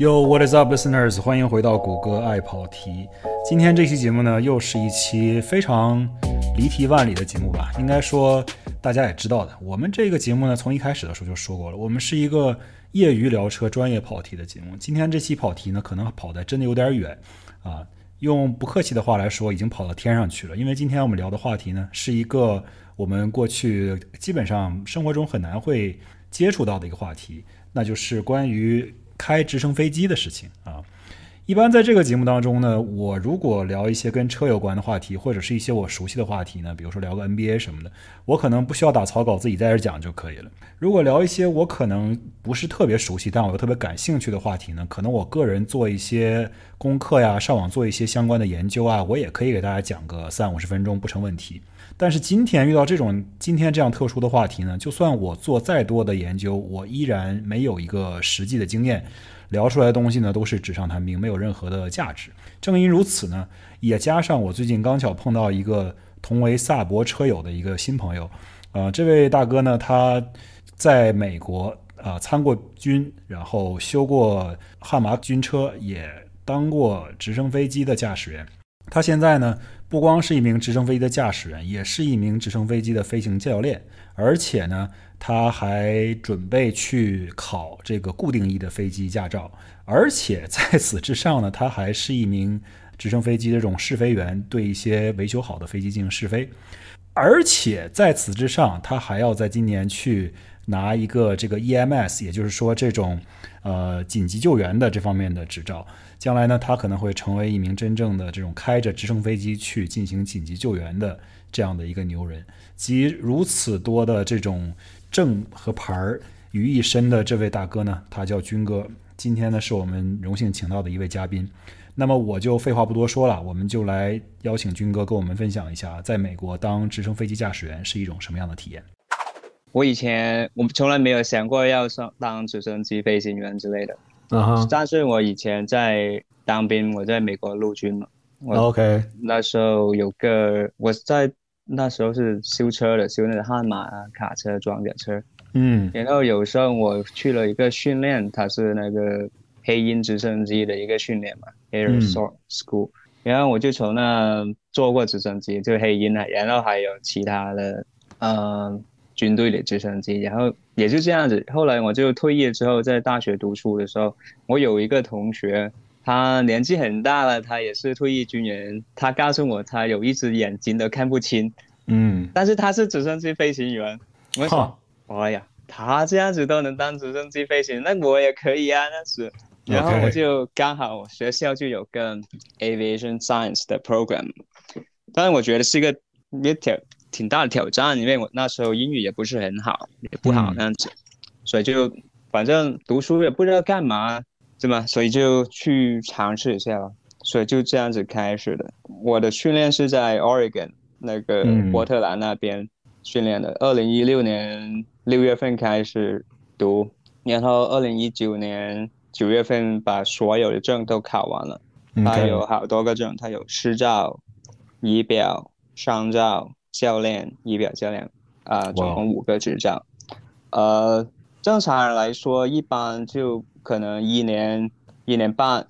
Yo, what is up, listeners？欢迎回到谷歌爱跑题。今天这期节目呢，又是一期非常离题万里的节目吧。应该说，大家也知道的，我们这个节目呢，从一开始的时候就说过了，我们是一个业余聊车、专业跑题的节目。今天这期跑题呢，可能跑的真的有点远啊。用不客气的话来说，已经跑到天上去了。因为今天我们聊的话题呢，是一个我们过去基本上生活中很难会接触到的一个话题，那就是关于开直升飞机的事情啊。一般在这个节目当中呢，我如果聊一些跟车有关的话题，或者是一些我熟悉的话题呢，比如说聊个 NBA 什么的，我可能不需要打草稿，自己在这讲就可以了。如果聊一些我可能不是特别熟悉，但我又特别感兴趣的话题呢，可能我个人做一些功课呀，上网做一些相关的研究啊，我也可以给大家讲个三五十分钟不成问题。但是今天遇到这种今天这样特殊的话题呢，就算我做再多的研究，我依然没有一个实际的经验。聊出来的东西呢，都是纸上谈兵，没有任何的价值。正因如此呢，也加上我最近刚巧碰到一个同为萨博车友的一个新朋友，呃，这位大哥呢，他在美国啊参过军，然后修过悍马军车，也当过直升飞机的驾驶员。他现在呢，不光是一名直升飞机的驾驶员，也是一名直升飞机的飞行教练，而且呢。他还准备去考这个固定翼的飞机驾照，而且在此之上呢，他还是一名直升飞机的这种试飞员，对一些维修好的飞机进行试飞。而且在此之上，他还要在今年去拿一个这个 EMS，也就是说这种呃紧急救援的这方面的执照。将来呢，他可能会成为一名真正的这种开着直升飞机去进行紧急救援的这样的一个牛人。集如此多的这种。证和牌儿于一身的这位大哥呢，他叫军哥。今天呢，是我们荣幸请到的一位嘉宾。那么我就废话不多说了，我们就来邀请军哥跟我们分享一下，在美国当直升飞机驾驶员是一种什么样的体验。我以前我从来没有想过要上当直升机飞行员之类的。啊哈。但是我以前在当兵，我在美国陆军嘛。OK。那时候有个我在。那时候是修车的，修那个悍马啊、卡车、装甲车。嗯，然后有时候我去了一个训练，它是那个黑鹰直升机的一个训练嘛，Air School。然后我就从那坐过直升机，就黑鹰啊，然后还有其他的，嗯，军队的直升机。然后也就这样子，后来我就退役之后，在大学读书的时候，我有一个同学。他年纪很大了，他也是退役军人。他告诉我，他有一只眼睛都看不清。嗯，但是他是直升机飞行员。我说，哎呀，他这样子都能当直升机飞行，那我也可以啊。那是，然后我就刚好学校就有个 aviation science 的 program，但是我觉得是一个也挑挺大的挑战，因为我那时候英语也不是很好，也不好那样子，所以就反正读书也不知道干嘛。对吧？所以就去尝试一下了，所以就这样子开始的。我的训练是在 Oregon 那个波特兰那边训练的。二零一六年六月份开始读，然后二零一九年九月份把所有的证都考完了。他有好多个证，他有师照、仪表、商照、教练、仪表教练，啊，总共五个执照。呃，正常人来说，一般就。可能一年、一年半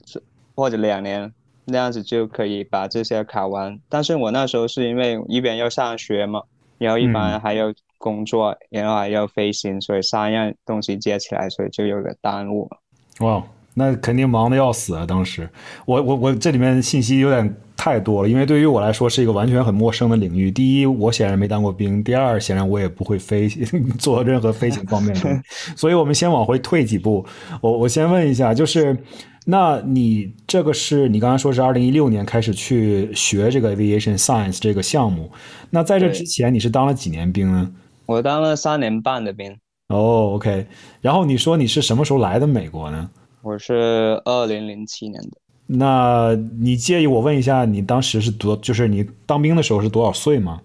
或者两年那样子就可以把这些考完。但是我那时候是因为一边要上学嘛，然后一般还要工作，然后还要飞行，所以三样东西接起来，所以就有点耽误。哇，那肯定忙的要死啊！当时，我我我这里面信息有点。太多了，因为对于我来说是一个完全很陌生的领域。第一，我显然没当过兵；第二，显然我也不会飞，做任何飞行方面的。所以，我们先往回退几步。我我先问一下，就是，那你这个是你刚才说是二零一六年开始去学这个 aviation science 这个项目，那在这之前你是当了几年兵呢？我当了三年半的兵。哦，OK。然后你说你是什么时候来的美国呢？我是二零零七年的。那你介意我问一下，你当时是多，就是你当兵的时候是多少岁吗？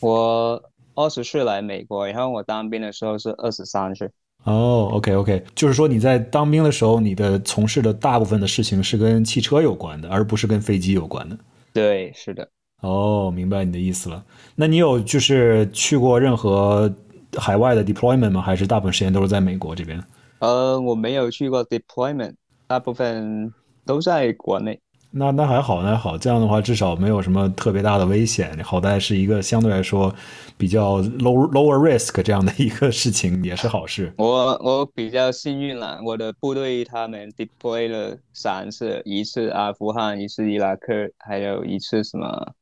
我二十岁来美国，然后我当兵的时候是二十三岁。哦，OK OK，就是说你在当兵的时候，你的从事的大部分的事情是跟汽车有关的，而不是跟飞机有关的。对，是的。哦，明白你的意思了。那你有就是去过任何海外的 deployment 吗？还是大部分时间都是在美国这边？呃，我没有去过 deployment。大部分都在国内。那那还好，那还好，这样的话至少没有什么特别大的危险，好歹是一个相对来说比较 low lower risk 这样的一个事情，也是好事。我我比较幸运了，我的部队他们 deploy 了三次，一次阿富汗，一次伊拉克，还有一次什么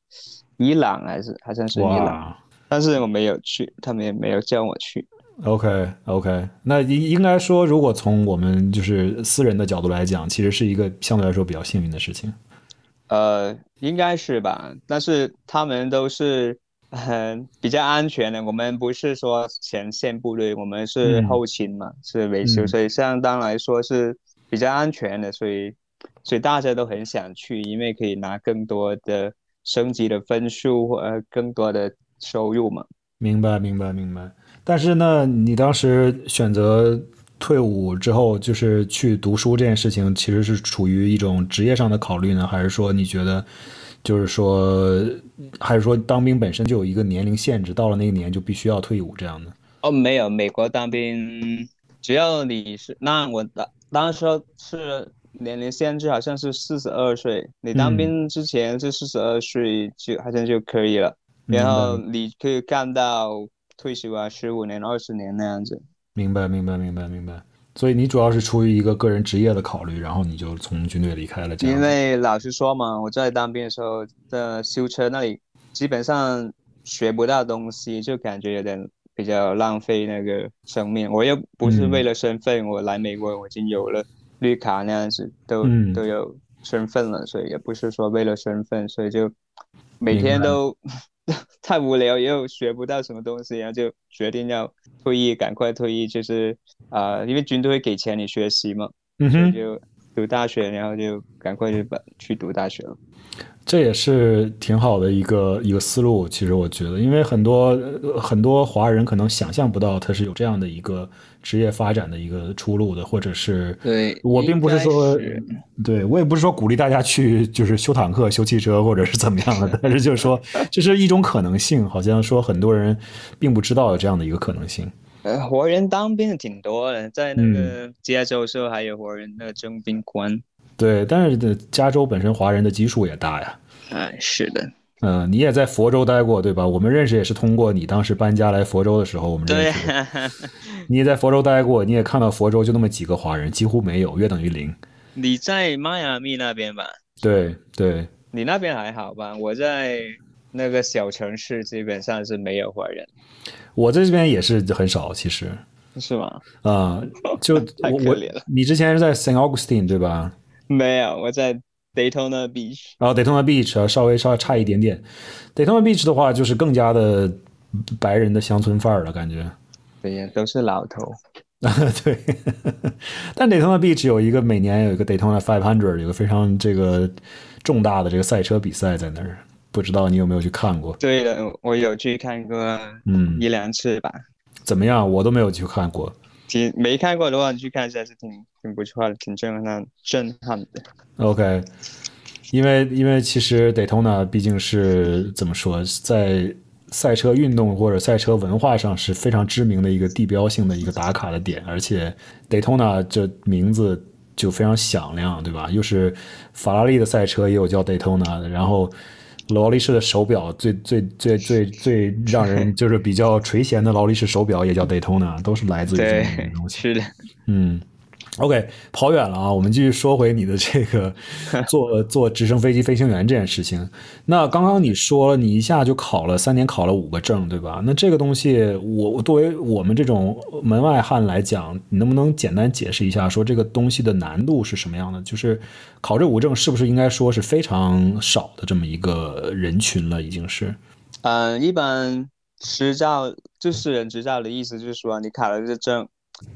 伊朗还是好像是伊朗，但是我没有去，他们也没有叫我去。OK OK，那应应该说，如果从我们就是私人的角度来讲，其实是一个相对来说比较幸运的事情。呃，应该是吧，但是他们都是很比较安全的。我们不是说前线部队，我们是后勤嘛，是维修，所以相当来说是比较安全的。所以，所以大家都很想去，因为可以拿更多的升级的分数，呃，更多的收入嘛。明白，明白，明白。但是呢，你当时选择退伍之后，就是去读书这件事情，其实是处于一种职业上的考虑呢，还是说你觉得，就是说，还是说当兵本身就有一个年龄限制，到了那个年就必须要退伍这样的？哦，没有，美国当兵，只要你是那我当当时是年龄限制，好像是四十二岁，你当兵之前是四十二岁就好像就可以了，然后你可以干到。退休啊，十五年、二十年那样子。明白，明白，明白，明白。所以你主要是出于一个个人职业的考虑，然后你就从军队离开了。因为老实说嘛，我在当兵的时候在修车那里，基本上学不到东西，就感觉有点比较浪费那个生命。我又不是为了身份，我来美国我已经有了绿卡那样子，都都有身份了，所以也不是说为了身份，所以就每天都。太无聊，又学不到什么东西，然后就决定要退役，赶快退役。就是啊，因为军队会给钱你学习嘛，嗯哼，就读大学，然后就赶快就把去读大学了。这也是挺好的一个一个思路，其实我觉得，因为很多很多华人可能想象不到他是有这样的一个职业发展的一个出路的，或者是对我并不是说，对我也不是说鼓励大家去就是修坦克、修汽车或者是怎么样的，但是就是说这是一种可能性，好像说很多人并不知道有这样的一个可能性。呃，活人当兵的挺多的，在那个加州时候还有活人那个征兵官。对，但是加州本身华人的基数也大呀。哎，是的。嗯，你也在佛州待过，对吧？我们认识也是通过你当时搬家来佛州的时候，我们认识。对 你也在佛州待过，你也看到佛州就那么几个华人，几乎没有，约等于零。你在迈阿密那边吧？对对。你那边还好吧？我在那个小城市，基本上是没有华人。我在这边也是很少，其实。是吗？啊，就 我我你之前是在 Saint Augustine 对吧？没有，我在 Daytona Beach。然后 Daytona Beach 啊稍微稍微差一点点。Daytona Beach 的话，就是更加的白人的乡村范儿了，感觉。对呀，都是老头。啊 对。但 Daytona Beach 有一个每年有一个 Daytona Five Hundred，有个非常这个重大的这个赛车比赛在那儿，不知道你有没有去看过？对的，我有去看过，嗯，一两次吧。怎么样？我都没有去看过。挺没看过的话，你去看一下是挺挺不错的，挺震撼震撼的。OK，因为因为其实 Daytona 毕竟是怎么说，在赛车运动或者赛车文化上是非常知名的一个地标性的一个打卡的点，而且 Daytona 这名字就非常响亮，对吧？又是法拉利的赛车，也有叫 Daytona 的，然后。劳力士的手表最最最最最让人就是比较垂涎的劳力士手表也叫 Daytona，都是来自于这种东西。是的，嗯。OK，跑远了啊，我们继续说回你的这个 做做直升飞机飞行员这件事情。那刚刚你说了你一下就考了三年，考了五个证，对吧？那这个东西，我我作为我们这种门外汉来讲，你能不能简单解释一下，说这个东西的难度是什么样的？就是考这五证是不是应该说是非常少的这么一个人群了？已经是？嗯，一般执照就是人执照的意思就是说，你考了这证，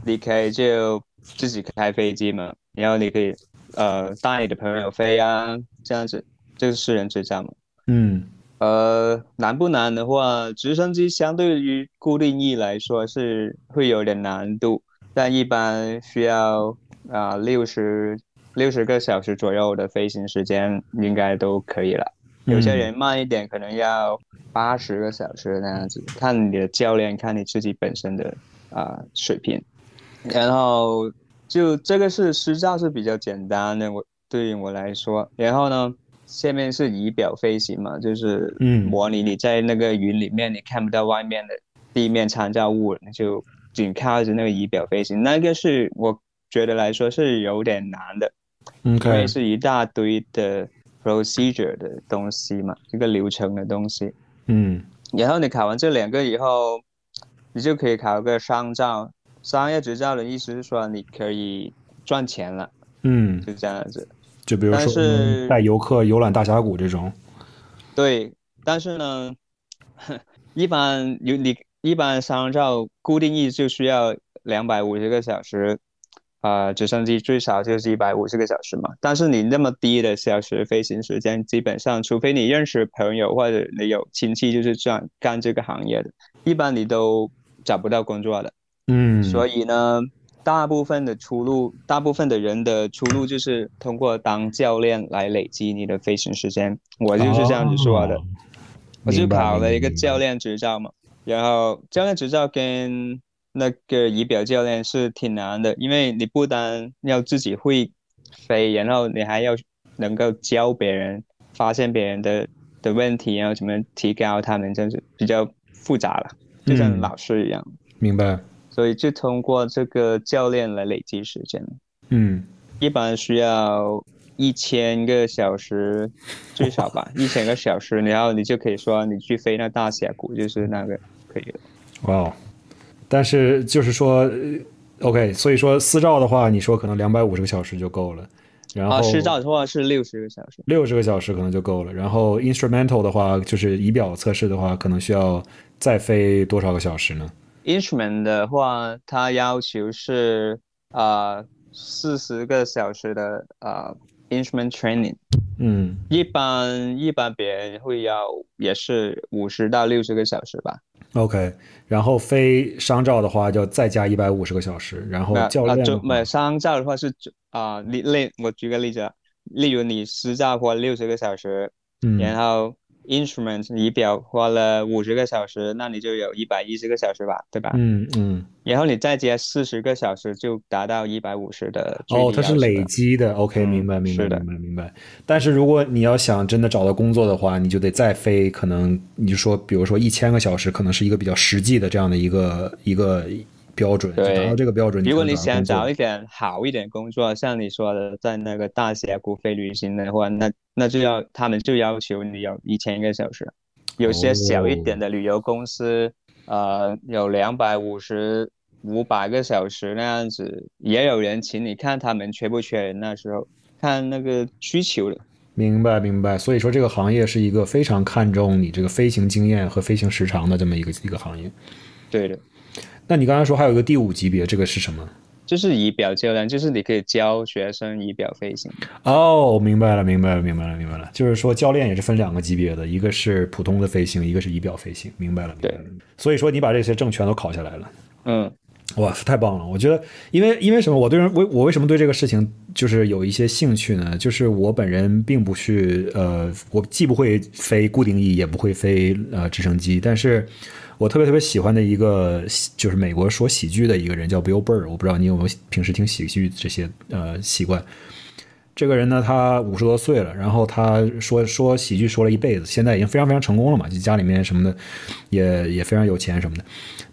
你可以就。自己开飞机嘛，然后你可以，呃，带你的朋友飞啊，这样子，就是私人执照嘛。嗯，呃，难不难的话，直升机相对于固定翼来说是会有点难度，但一般需要啊六十六十个小时左右的飞行时间应该都可以了。有些人慢一点，可能要八十个小时那样子，看你的教练，看你自己本身的啊水平。然后就这个是私照是比较简单的，我对于我来说。然后呢，下面是仪表飞行嘛，就是嗯模拟你在那个云里面，你看不到外面的地面参照物，你就仅靠着那个仪表飞行。那个是我觉得来说是有点难的，因为是一大堆的 procedure 的东西嘛，一个流程的东西。嗯然后你考完这两个以后，你就可以考个商照。商业执照的意思是说你可以赚钱了，嗯，就这样子。就比如说嗯带游客游览大峡谷这种，对，但是呢，一般有你一般商照固定义就需要两百五十个小时，啊、直升机最少就是一百五十个小时嘛。但是你那么低的小时飞行时间，基本上除非你认识朋友或者你有亲戚就是这样干这个行业的，一般你都找不到工作的。嗯，所以呢，大部分的出路，大部分的人的出路就是通过当教练来累积你的飞行时间。我就是这样子说的。哦我就考了一个教练执照嘛，然后教练执照跟那个仪表教练是挺难的，因为你不单要自己会飞，然后你还要能够教别人，发现别人的的问题，然后怎么提高他们，就是比较复杂了，就像嗯老师一样。明白，所以就通过这个教练来累积时间，嗯。一般需要一千个小时最少吧，一千个小时，然后你就可以说你去飞那大峡谷，就是那个可以了。哇哦，但是就是说呃，OK，所以说私照的话，你说可能两百五十个小时就够了，然后啊，施照的话是六十个小时，六十个小时可能就够了，然后 instrumental 的话，就是仪表测试的话，可能需要再飞多少个小时呢？Instrument 的话，它要求是啊四十个小时的啊、instrument training，嗯。一般一般别人会要也是五十到六十个小时吧。，OK，然后非商照的话，就再加一百五十个小时，然后啊，教练的话。就没商照的话是啊，例例我举个例子啊，例如你私照花六十个小时，嗯。然后 instrument 仪表花了五十个小时，那你就有一百一十个小时吧，对吧？嗯嗯，然后你再加四十个小时，就达到一百五十的哦，它是累积的，OK，嗯明白明白明白明白。但是如果你要想真的找到工作的话，你就得再飞，可能你就说，比如说一千个小时，可能是一个比较实际的这样的一个一个标准，就对达到这个标准，如果你想找一点好一点工作，像你说的，在那个大峡谷飞旅行的话，那那就要他们就要求你有一千个小时。有些小一点的旅游公司，呃，有两百五十、五百个小时那样子，也有人请你看他们缺不缺人，那时候看那个需求的。明白明白。所以说这个行业是一个非常看重你这个飞行经验和飞行时长的这么一个一个行业。对的，那你刚才说还有一个第五级别，这个是什么？就是仪表教练，就是你可以教学生仪表飞行。哦，明白了，明白了，明白了，明白了。就是说，教练也是分两个级别的，一个是普通的飞行，一个是仪表飞行。明白了，明白了。所以说，你把这些证全都考下来了，嗯，哇，太棒了！我觉得，因为因为什么？我对人，我我为什么对这个事情就是有一些兴趣呢？就是我本人并不是呃，我既不会飞固定翼，也不会飞呃直升机，但是我特别特别喜欢的一个就是美国说喜剧的一个人叫 Bill Burr，我不知道你有没有平时听喜剧这些呃习惯。这个人呢，他五十多岁了，然后他说说喜剧说了一辈子，现在已经非常非常成功了嘛，就家里面什么的也也非常有钱什么的。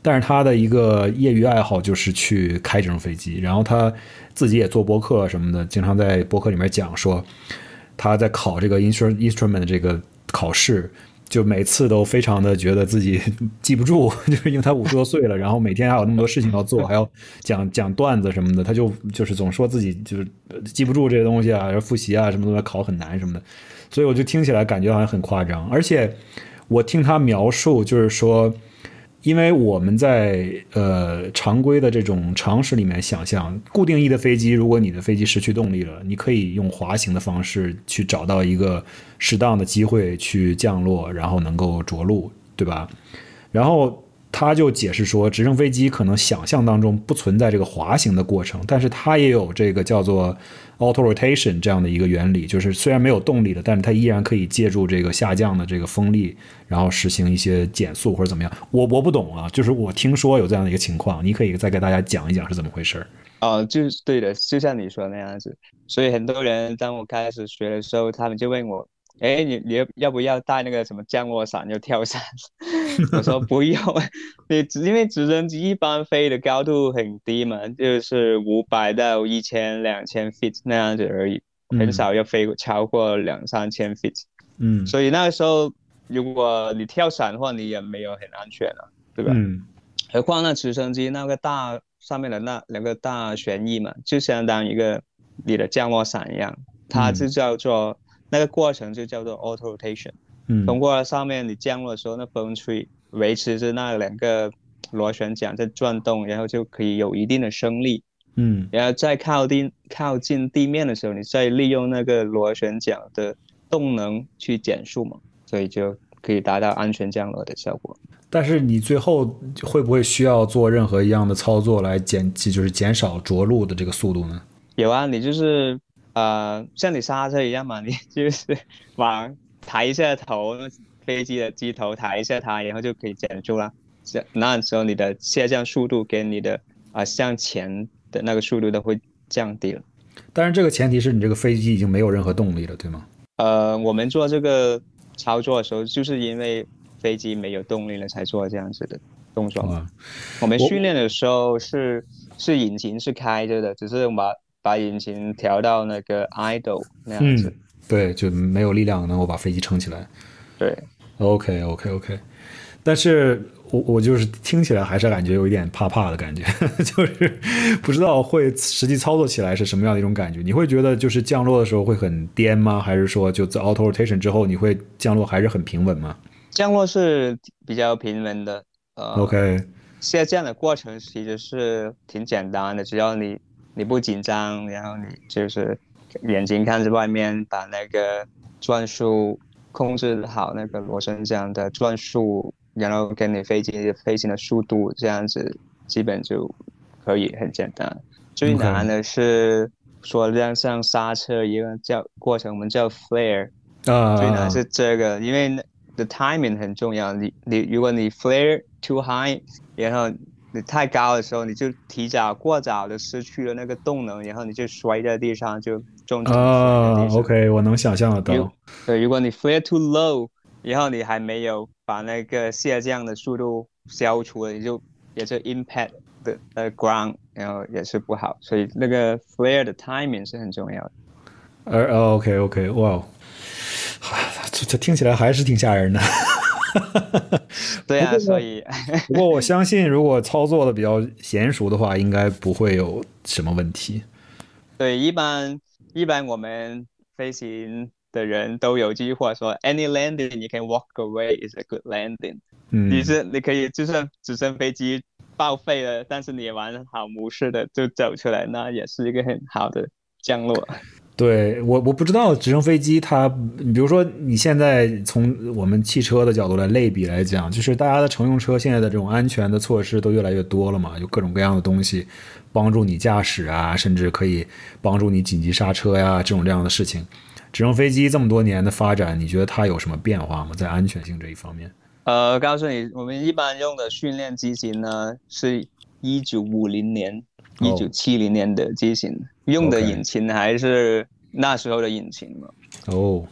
但是他的一个业余爱好就是去开这种飞机，然后他自己也做播客什么的，经常在播客里面讲说他在考这个 instrument instrument 的这个考试。就每次都非常的觉得自己记不住，就是因为他五十多岁了，然后每天还有那么多事情要做，还要讲讲段子什么的，他就就是总说自己就是记不住这些东西啊，然后复习啊什么的考很难什么的，所以我就听起来感觉好像很夸张。而且我听他描述，就是说，因为我们在呃常规的这种常识里面想象，固定翼的飞机，如果你的飞机失去动力了，你可以用滑行的方式去找到一个适当的机会去降落，然后能够着陆，对吧？然后他就解释说，直升飞机可能想象当中不存在这个滑行的过程，但是它也有这个叫做 auto rotation 这样的一个原理，就是虽然没有动力的，但是它依然可以借助这个下降的这个风力，然后实行一些减速或者怎么样。我我不懂啊，就是我听说有这样的一个情况，你可以再给大家讲一讲是怎么回事儿。哦，就是对的，就像你说的那样子。所以很多人当我开始学的时候，他们就问我。哎，你你要不要带那个什么降落伞就跳伞？我说不用，你因为直升机一般飞的高度很低嘛，就是五百到一千、两千 feet 那样子而已，很少要飞超过两三千 feet。嗯，所以那个时候如果你跳伞的话，你也没有很安全了，对吧？嗯。何况那直升机那个大上面的那两个大旋翼嘛，就相当于一个你的降落伞一样，它就叫做。那个过程就叫做 auto rotation，嗯，通过上面你降落的时候，那风吹维持着那两个螺旋桨在转动，然后就可以有一定的升力，嗯，然后在靠近靠近地面的时候，你再利用那个螺旋桨的动能去减速嘛，所以就可以达到安全降落的效果。但是你最后会不会需要做任何一样的操作来减，就是减少着陆的这个速度呢？有啊，你就是。呃，像你刹车一样嘛，你 就是往抬一下头，飞机的机头抬一下它，然后就可以减速了。这那时候你的下降速度跟你的啊向前的那个速度都会降低了。但是这个前提是你这个飞机已经没有任何动力了，对吗？呃，我们做这个操作的时候，就是因为飞机没有动力了才做这样子的动作。我们训练的时候是是引擎是开着的，只是把。把引擎调到那个 idle 那样子，对，就没有力量能够把飞机撑起来。对，OK OK OK，但是我我就是听起来还是感觉有一点怕怕的感觉，就是不知道会实际操作起来是什么样的一种感觉。你会觉得就是降落的时候会很颠吗？还是说就在 auto rotation 之后你会降落还是很平稳吗？降落是比较平稳的，呃，OK，下降的过程其实是挺简单的，只要你。你不紧张，然后你就是眼睛看着外面，把那个转速控制好，那个螺旋桨的转速，然后跟你飞机飞行的速度这样子，基本就可以很简单。最难的是说像像刹车一个叫过程，我们叫 flare，啊，最难是这个，因为 the timing 很重要。你你如果你 flare too high，然后你太高的时候，你就提早过早的失去了那个动能，然后你就摔在地上，就重啊。OK，我能想象得到。对，如果你 flare too low，然后你还没有把那个下降的速度消除了，你就也是 impact 的呃 ground，然后也是不好。所以那个 flare 的 timing 是很重要的。而 OK OK，哇，这这听起来还是挺吓人的。对啊，所以 不过我相信，如果操作的比较娴熟的话，应该不会有什么问题。对，一般一般我们飞行的人都有句话说：“Any landing you can walk away is a good landing。”嗯，你是你可以就算直升飞机报废了，但是你完好无事的就走出来，那也是一个很好的降落。对我我不知道直升飞机它，比如说你现在从我们汽车的角度来类比来讲，就是大家的乘用车现在的这种安全的措施都越来越多了嘛，有各种各样的东西帮助你驾驶啊，甚至可以帮助你紧急刹车呀这种这样的事情。直升飞机这么多年的发展，你觉得它有什么变化吗？在安全性这一方面？呃，告诉你，我们一般用的训练机型呢，是一九五零年。一九七零年的机型用的引擎还是那时候的引擎嘛？哦，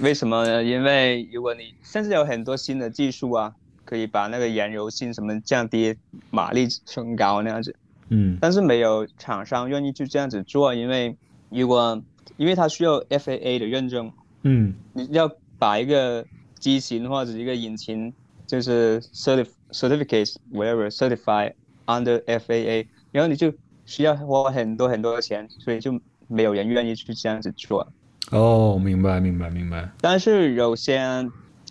为什么呢？因为如果你甚至有很多新的技术啊，可以把那个燃油性什么降低，马力升高那样子。嗯，但是没有厂商愿意去这样子做，因为如果因为它需要 FAA 的认证，嗯，你要把一个机型或者一个引擎就是 certif certificate whatever certify under FAA，然后你就。需要花很多很多的钱，所以就没有人愿意去这样子做。哦，明白，明白，明白。但是有些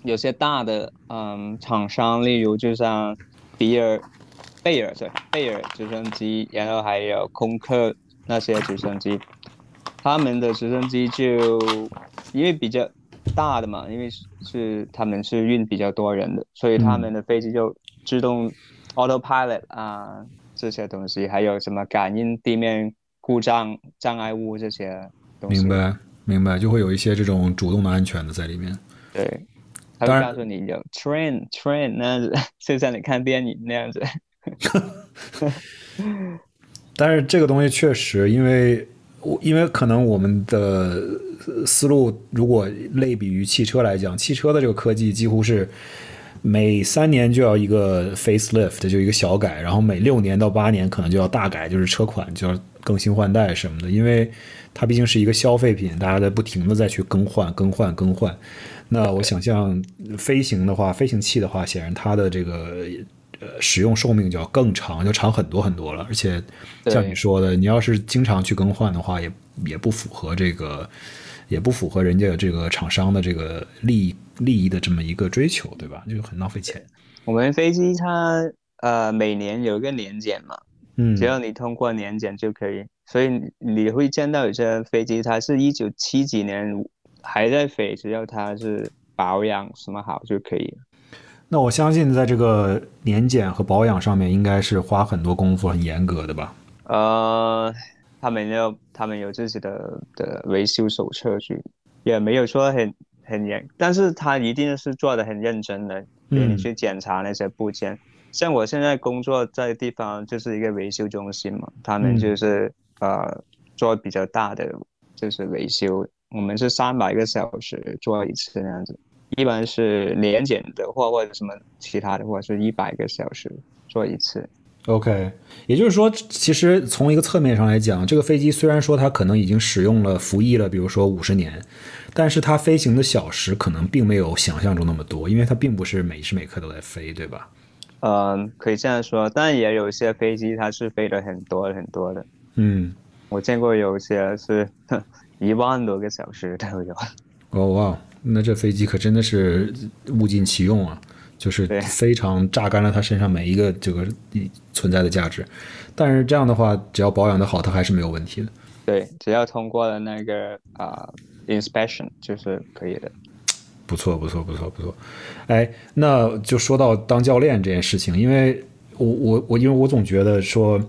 有些大的嗯厂商，例如就像比尔、贝尔对贝尔直升机，然后还有空客那些直升机，他们的直升机就因为比较大的嘛，因为是他们是运比较多人的，所以他们的飞机就自动 autopilot 啊这些东西，还有什么感应地面故障障碍物这些东西。明白，明白，就会有一些这种主动的安全的在里面。对，他会告诉你有 train train 那样子，就像你看电影那样子。但是这个东西确实，因为我因为可能我们的思路，如果类比于汽车来讲，汽车的这个科技几乎是每三年就要一个 facelift，就一个小改，然后每六年到八年可能就要大改，就是车款就要更新换代什么的，因为它毕竟是一个消费品，大家在不停的再去更换、更换、更换。那我想象飞行的话，飞行器的话，显然它的这个。呃，使用寿命就要更长，就长很多很多了。而且，像你说的，你要是经常去更换的话，也也不符合这个，也不符合人家这个厂商的这个利益利益的这么一个追求，对吧？就很浪费钱。我们飞机它呃每年有一个年检嘛，嗯，只要你通过年检就可以。所以你会见到有些飞机，它是一九七几年还在飞，只要它是保养什么好就可以。那我相信，在这个年检和保养上面，应该是花很多功夫、很严格的吧？呃，他们要他们有自己的的维修手册去，也没有说很很严，但是他一定是做的很认真的，给你去检查那些部件。像我现在工作在的地方就是一个维修中心嘛，他们就是呃做比较大的就是维修，我们是三百个小时做一次那样子。一般是年检的话，或者什么其他的话，是一百个小时做一次。OK，也就是说，其实从一个侧面上来讲，这个飞机虽然说它可能已经使用了服役了，比如说五十年，但是它飞行的小时可能并没有想象中那么多，因为它并不是每时每刻都在飞，对吧？嗯，可以这样说，但也有一些飞机它是飞的很多很多的。嗯，我见过有些是 一万多个小时都有。哦哇！那这飞机可真的是物尽其用啊，就是非常榨干了他身上每一个这个存在的价值。但是这样的话，只要保养的好，它还是没有问题的。对，只要通过了那个啊 inspection 就是可以的。不错，不错，不错，不错。哎，那就说到当教练这件事情，因为我我我，因为我总觉得说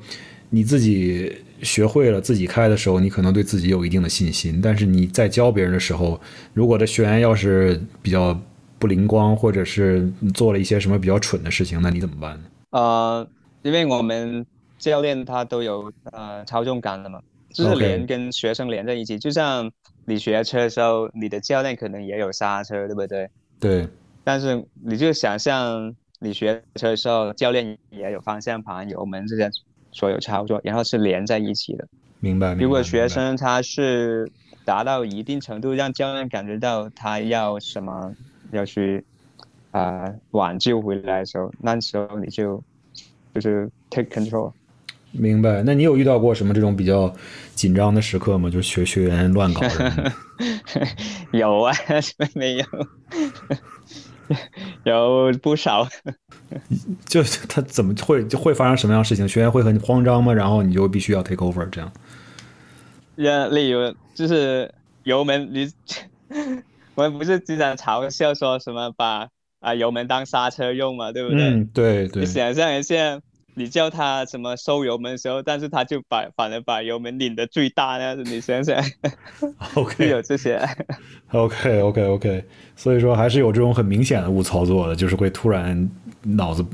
你自己。学会了自己开的时候，你可能对自己有一定的信心。但是你在教别人的时候，如果这学员要是比较不灵光，或者是做了一些什么比较蠢的事情，那你怎么办呢？呃，因为我们教练他都有呃操纵杆的嘛，就是连跟学生连在一起。就像你学车的时候，你的教练可能也有刹车，对不对？对。但是你就想象你学车的时候，教练也有方向盘、油门这些。所有操作，然后是连在一起的。明白。如果学生他是达到一定程度，让教练感觉到他要什么，要去啊挽救回来的时候，那时候你就就是 take control。明白。那你有遇到过什么这种比较紧张的时刻吗？就是学学员乱搞。有啊，没有？有不少。就他怎么会就会发生什么样的事情？学员会很慌张吗？然后你就必须要 take over 这样。呀，例如就是油门，你我们不是经常嘲笑说什么把啊油门当刹车用嘛，对不对？嗯，对对。你想象一下，你叫他什么收油门的时候，但是他就把反而把油门拧的最大那样子，你想想。OK，有这些。OK OK OK，所以说还是有这种很明显的误操作的，就是会突然。脑子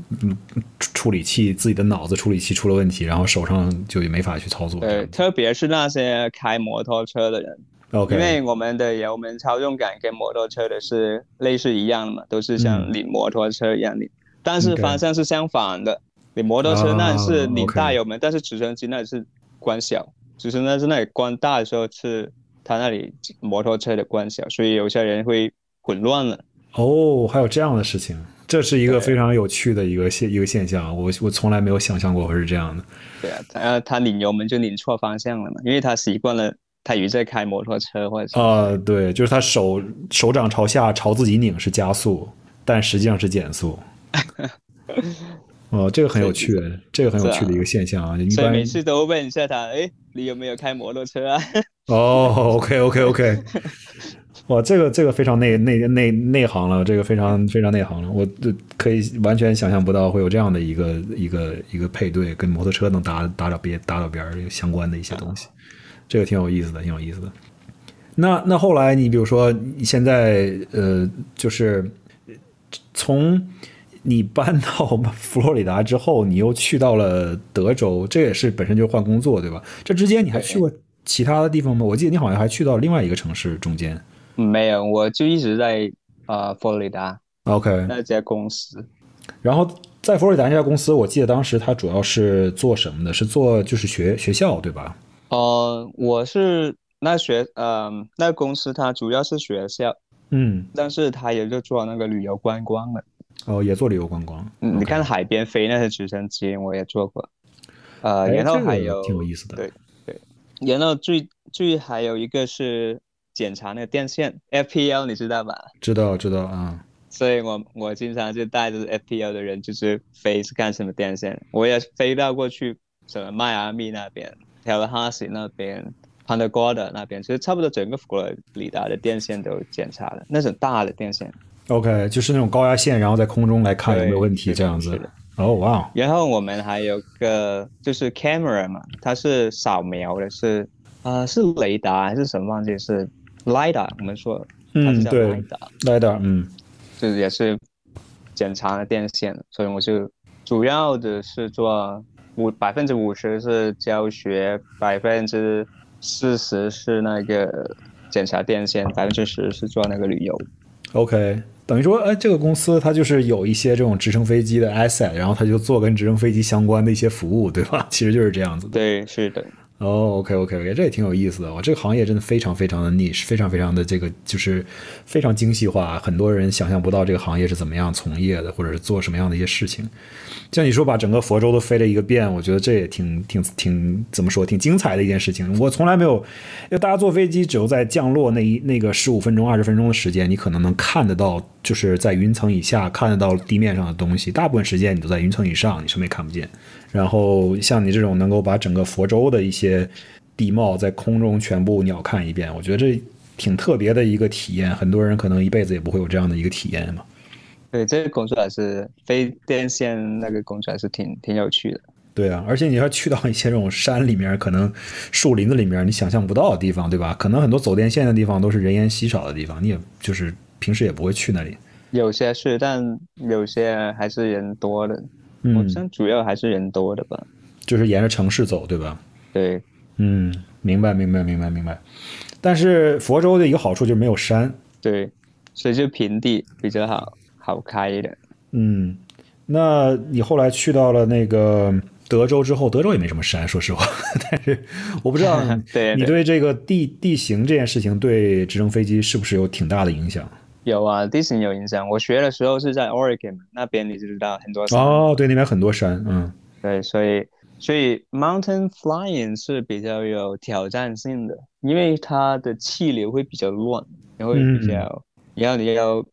处理器自己的脑子处理器出了问题，然后手上就也没法去操作。对，特别是那些开摩托车的人，OK，因为我们的油门操纵感跟摩托车的是类似一样的嘛，都是像拧摩托车一样拧，但是方向是相反的。你摩托车那是拧大油门，但是直升机那里是关小，直升机那里关大的时候是它那里摩托车的关小，所以有些人会混乱了。哦，还有这样的事情。这是一个非常有趣的一个现一个现象，我我从来没有想象过会是这样的。对啊，他他拧油门就拧错方向了嘛，因为他习惯了他于在开摩托车或者啊，对，就是他手手掌朝下朝自己拧是加速，但实际上是减速。哦，这个很有趣，这个很有趣的一个现象啊。所以每次都问一下他，哎，你有没有开摩托车啊？哦，OK OK OK。哇，这个这个非常内内内内行了，这个非常非常内行了，我这可以完全想象不到会有这样的一个一个一个配对，跟摩托车能搭搭到边搭到边儿相关的一些东西，这个挺有意思的，挺有意思的。那那后来你比如说你现在呃，就是从你搬到佛罗里达之后，你又去到了德州，这也是本身就是换工作，对吧？这之间你还去过其他的地方吗？我记得你好像还去到另外一个城市中间。没有，我就一直在啊佛罗里达，OK，那家公司。然后在佛罗里达那家公司，我记得当时他主要是做什么的？是做就是学学校对吧？呃，我是那学呃那公司，它主要是学校，嗯，但是它也就做那个旅游观光的。哦，也做旅游观光。嗯，你看海边飞那些直升机，我也做过。呃，然后还有挺有意思的。对对，然后最最还有一个是。检查那个电线，FPL 你知道吧？知道知道啊。所以我我经常就带着 FPL 的人，就是飞是干什么电线。我也飞到过去什么迈阿密那边 a s s e 那边，Punta Gorda 那边，其实差不多整个佛罗里达的电线都检查了，那种大的电线。OK，就是那种高压线，然后在空中来看有没有问题这样子。哦，哇。然后我们还有个就是 camera 嘛，它是扫描的，是啊是雷达还是什么忘记是。lidar，我们说，嗯，对，lidar，嗯，就是也是检查了电线，所以我就主要的是做五百分之五十是教学，百分之四十是那个检查电线，百分之十是做那个旅游。OK，等于说，哎，这个公司它就是有一些这种直升飞机的 asset，然后它就做跟直升飞机相关的一些服务，对吧？其实就是这样子的。对，是的。哦，OK，OK，OK，这也挺有意思的。我这个行业真的非常非常的 niche，非常非常的这个就是非常精细化，很多人想象不到这个行业是怎么样从业的，或者是做什么样的一些事情。像你说把整个佛州都飞了一个遍，我觉得这也挺挺挺怎么说，挺精彩的一件事情。我从来没有，因为大家坐飞机只有在降落那一那个十五分钟、二十分钟的时间，你可能能看得到，就是在云层以下看得到地面上的东西。大部分时间你都在云层以上，你什么也看不见。然后像你这种能够把整个佛州的一些地貌在空中全部鸟瞰一遍，我觉得这挺特别的一个体验。很多人可能一辈子也不会有这样的一个体验嘛。对，这个工作还是飞电线那个工作还是挺挺有趣的。对啊，而且你要去到一些这种山里面，可能树林子里面你想象不到的地方，对吧？可能很多走电线的地方都是人烟稀少的地方，你也就是平时也不会去那里。有些是，但有些还是人多的。嗯，像主要还是人多的吧，就是沿着城市走，对吧？对，嗯，明白，明白，明白，明白。但是佛州的一个好处就是没有山，对，所以就平地比较好，好开一点。嗯，那你后来去到了那个德州之后，德州也没什么山，说实话。但是我不知道，对你对这个地地形这件事情对直升飞机是不是有挺大的影响？有啊，地形有影响。我学的时候是在 Oregon 那边，你知道很多山哦，对，那边很多山，嗯，对，所以所以 mountain flying 是比较有挑战性的，因为它的气流会比较乱，然后比较，然后你要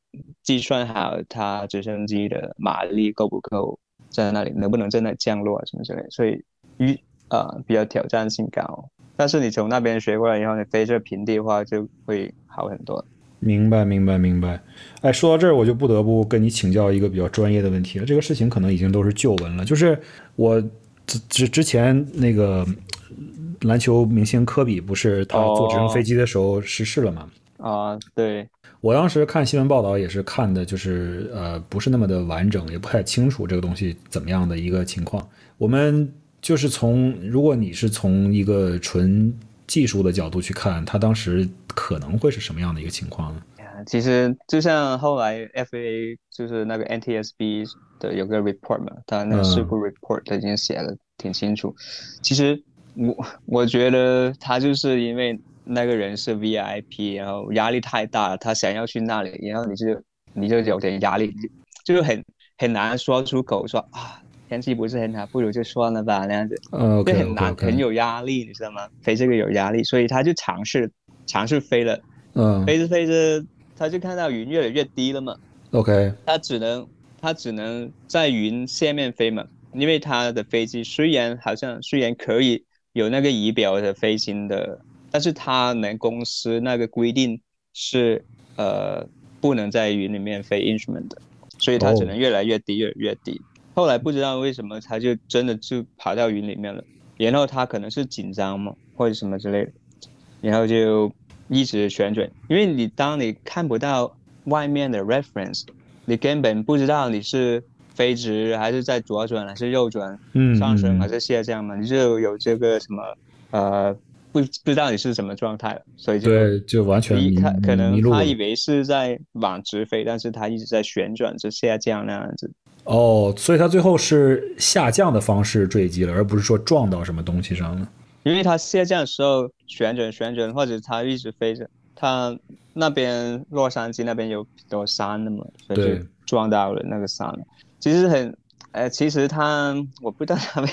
计算好它直升机的马力够不够在那里，能不能在那降落啊什么之类，所以一啊比较挑战性高。但是你从那边学过来以后，你飞这平地的话就会好很多。明白，明白，明白。哎，说到这儿，我就不得不跟你请教一个比较专业的问题了。这个事情可能已经都是旧闻了。就是我之之之前那个篮球明星科比，不是他坐直升飞机的时候失事了吗？啊，对。我当时看新闻报道也是看的，就是呃，不是那么的完整，也不太清楚这个东西怎么样的一个情况。我们就是从，如果你是从一个纯技术的角度去看，他当时可能会是什么样的一个情况呢？其实就像后来 FAA 就是那个 NTSB 的有个 report 嘛，他那个事故 report 他已经写的挺清楚。其实我我觉得他就是因为那个人是 VIP，然后压力太大了，他想要去那里，然后你就你就有点压力，就是很很难说出口说啊。天气不是很好，不如就算了吧，那样子，就很难，很有压力，你知道吗？飞这个有压力，所以他就尝试尝试飞了，嗯，飞着飞着，他就看到云越来越低了嘛，OK，他只能他只能在云下面飞嘛，因为他的飞机虽然好像虽然可以有那个仪表的飞行的，但是他们公司那个规定是呃不能在云里面飞 instrument 的，所以他只能越来越低，越越低。后来不知道为什么，他就真的就跑到云里面了。然后他可能是紧张嘛，或者什么之类的，然后就一直旋转。因为你当你看不到外面的 reference，你根本不知道你是飞直还是在左转还是右转，嗯上升还是下降嘛，你就有这个什么呃不不知道你是什么状态了，所以就对就完全他可能他以为是在往直飞，但是他一直在旋转着下降那样子。哦，所以他最后是下降的方式坠机了，而不是说撞到什么东西上了。因为它下降的时候旋转旋转，或者它一直飞着，它那边洛杉矶那边有多山的嘛，所以就撞到了那个山。其实很，呃，其实他我不知道他为，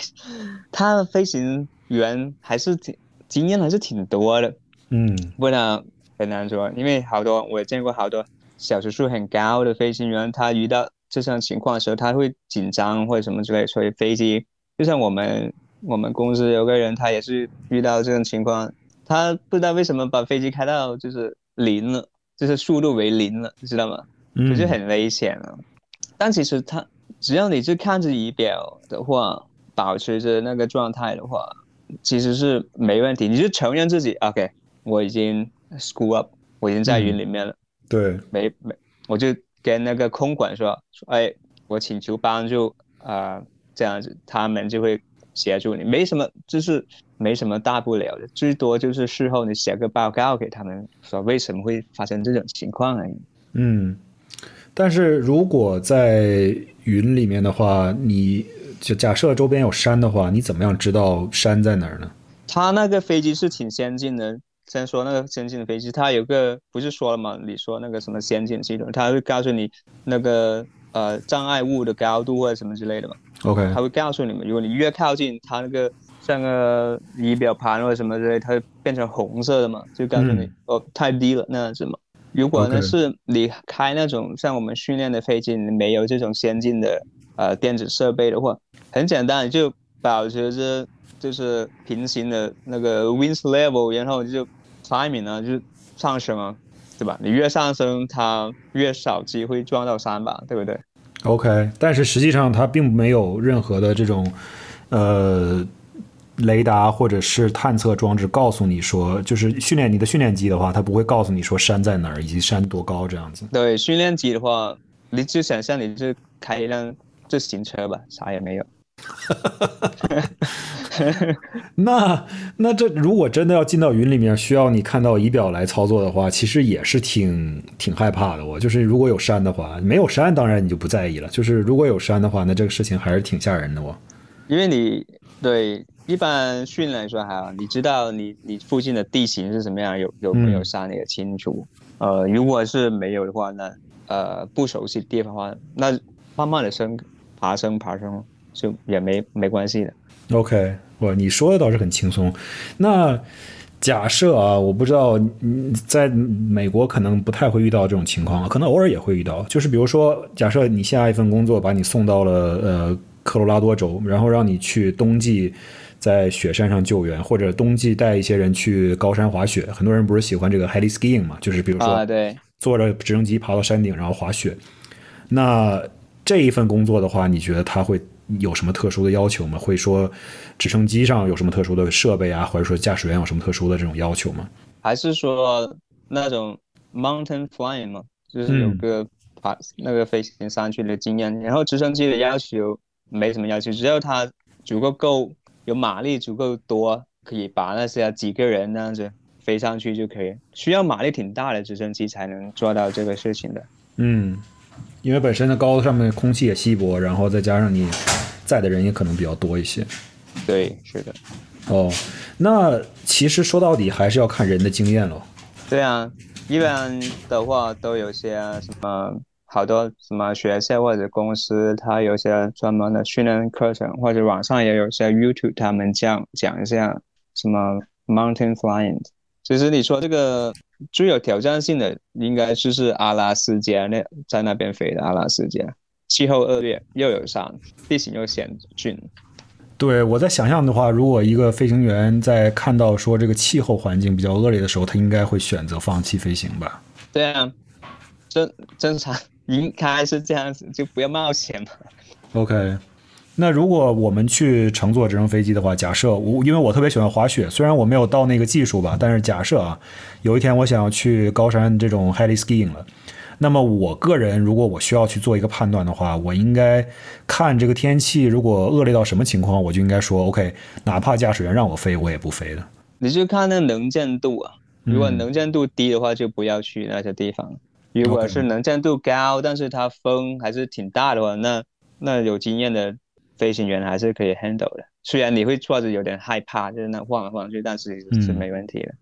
他飞行员还是挺经验还是挺多的。嗯，不然很难说，因为好多我见过好多小时数很高的飞行员，他遇到。这种情况的时候，他会紧张或者什么之类，所以飞机就像我们我们公司有个人，他也是遇到这种情况，他不知道为什么把飞机开到就是零了，就是速度为零了，你知道吗？嗯，就很危险了。但其实他只要你是看着仪表的话，保持着那个状态的话，其实是没问题。你就承认自己，OK，我已经 school up，我已经在云里面了。对，没没，我就。跟那个空管说说，哎，我请求帮助啊，这样子他们就会协助你，没什么，就是没什么大不了的，最多就是事后你写个报告给他们，说为什么会发生这种情况而已。嗯，但是如果在云里面的话，你就假设周边有山的话，你怎么样知道山在哪儿呢？他那个飞机是挺先进的。先说那个先进的飞机，它有个不是说了吗？你说那个什么先进系统，它会告诉你那个呃障碍物的高度或者什么之类的嘛。OK，它会告诉你们，如果你越靠近它那个像个仪表盘或者什么之类，它会变成红色的嘛，就告诉你哦太低了那样子嘛。如果呢是你开那种像我们训练的飞机，你没有这种先进的呃电子设备的话，很简单，就保持着就是平行的那个 wind level，然后就。timing 呢，就是上升啊，对吧？你越上升，它越少机会撞到山吧，对不对？OK，但是实际上它并没有任何的这种呃雷达或者是探测装置告诉你说，就是训练你的训练机的话，它不会告诉你说山在哪儿以及山多高这样子。对，训练机的话，你就想象你是开一辆自行车吧，啥也没有。那那这如果真的要进到云里面，需要你看到仪表来操作的话，其实也是挺挺害怕的。我就是如果有山的话，没有山当然你就不在意了。就是如果有山的话，那这个事情还是挺吓人的。我因为你对一般训练来说还好，你知道你你附近的地形是什么样，有有没有山也清楚。呃，如果是没有的话，那呃不熟悉地方的话，那慢慢的升爬升爬升就也没没关系的。OK。不，你说的倒是很轻松。那假设啊，我不知道你在美国可能不太会遇到这种情况，可能偶尔也会遇到。就是比如说，假设你下一份工作把你送到了呃科罗拉多州，然后让你去冬季在雪山上救援，或者冬季带一些人去高山滑雪。很多人不是喜欢这个 heli skiing 嘛？就是比如说，对，坐着直升机爬到山顶然后滑雪。那这一份工作的话，你觉得他会？有什么特殊的要求吗？会说直升机上有什么特殊的设备啊，或者说驾驶员有什么特殊的这种要求吗？还是说那种 mountain flying 吗？就是有个爬那个飞行上去的经验。然后直升机的要求没什么要求，只要它足够够有马力足够多，可以把那些几个人那样子飞上去就可以。需要马力挺大的直升机才能做到这个事情的。嗯。因为本身的高度上面空气也稀薄，然后再加上你载的人也可能比较多一些。对，是的。哦，那其实说到底还是要看人的经验喽。对啊，一般的话都有些什么好多什么学校或者公司，它有些专门的训练课程，或者网上也有些 YouTube 他们讲讲一下什么 mountain flying。其实你说这个。最有挑战性的应该就是阿拉斯加那在那边飞的阿拉斯加，气候恶劣又有山，地形又险峻。对，我在想象的话，如果一个飞行员在看到说这个气候环境比较恶劣的时候，他应该会选择放弃飞行吧？对啊，正正常应该是这样子，就不要冒险嘛。OK，那如果我们去乘坐直升飞机的话，假设我因为我特别喜欢滑雪，虽然我没有到那个技术吧，但是假设啊，有一天我想要去高山这种 heli skiing 了。那么我个人，如果我需要去做一个判断的话，我应该看这个天气，如果恶劣到什么情况，我就应该说 OK，哪怕驾驶员让我飞，我也不飞的。你就看那能见度啊，如果能见度低的话，就不要去那些地方。如果是能见度高，但是它风还是挺大的话，那那有经验的飞行员还是可以 handle 的。虽然你会坐着有点害怕，就是那晃来晃去，但是是没问题的。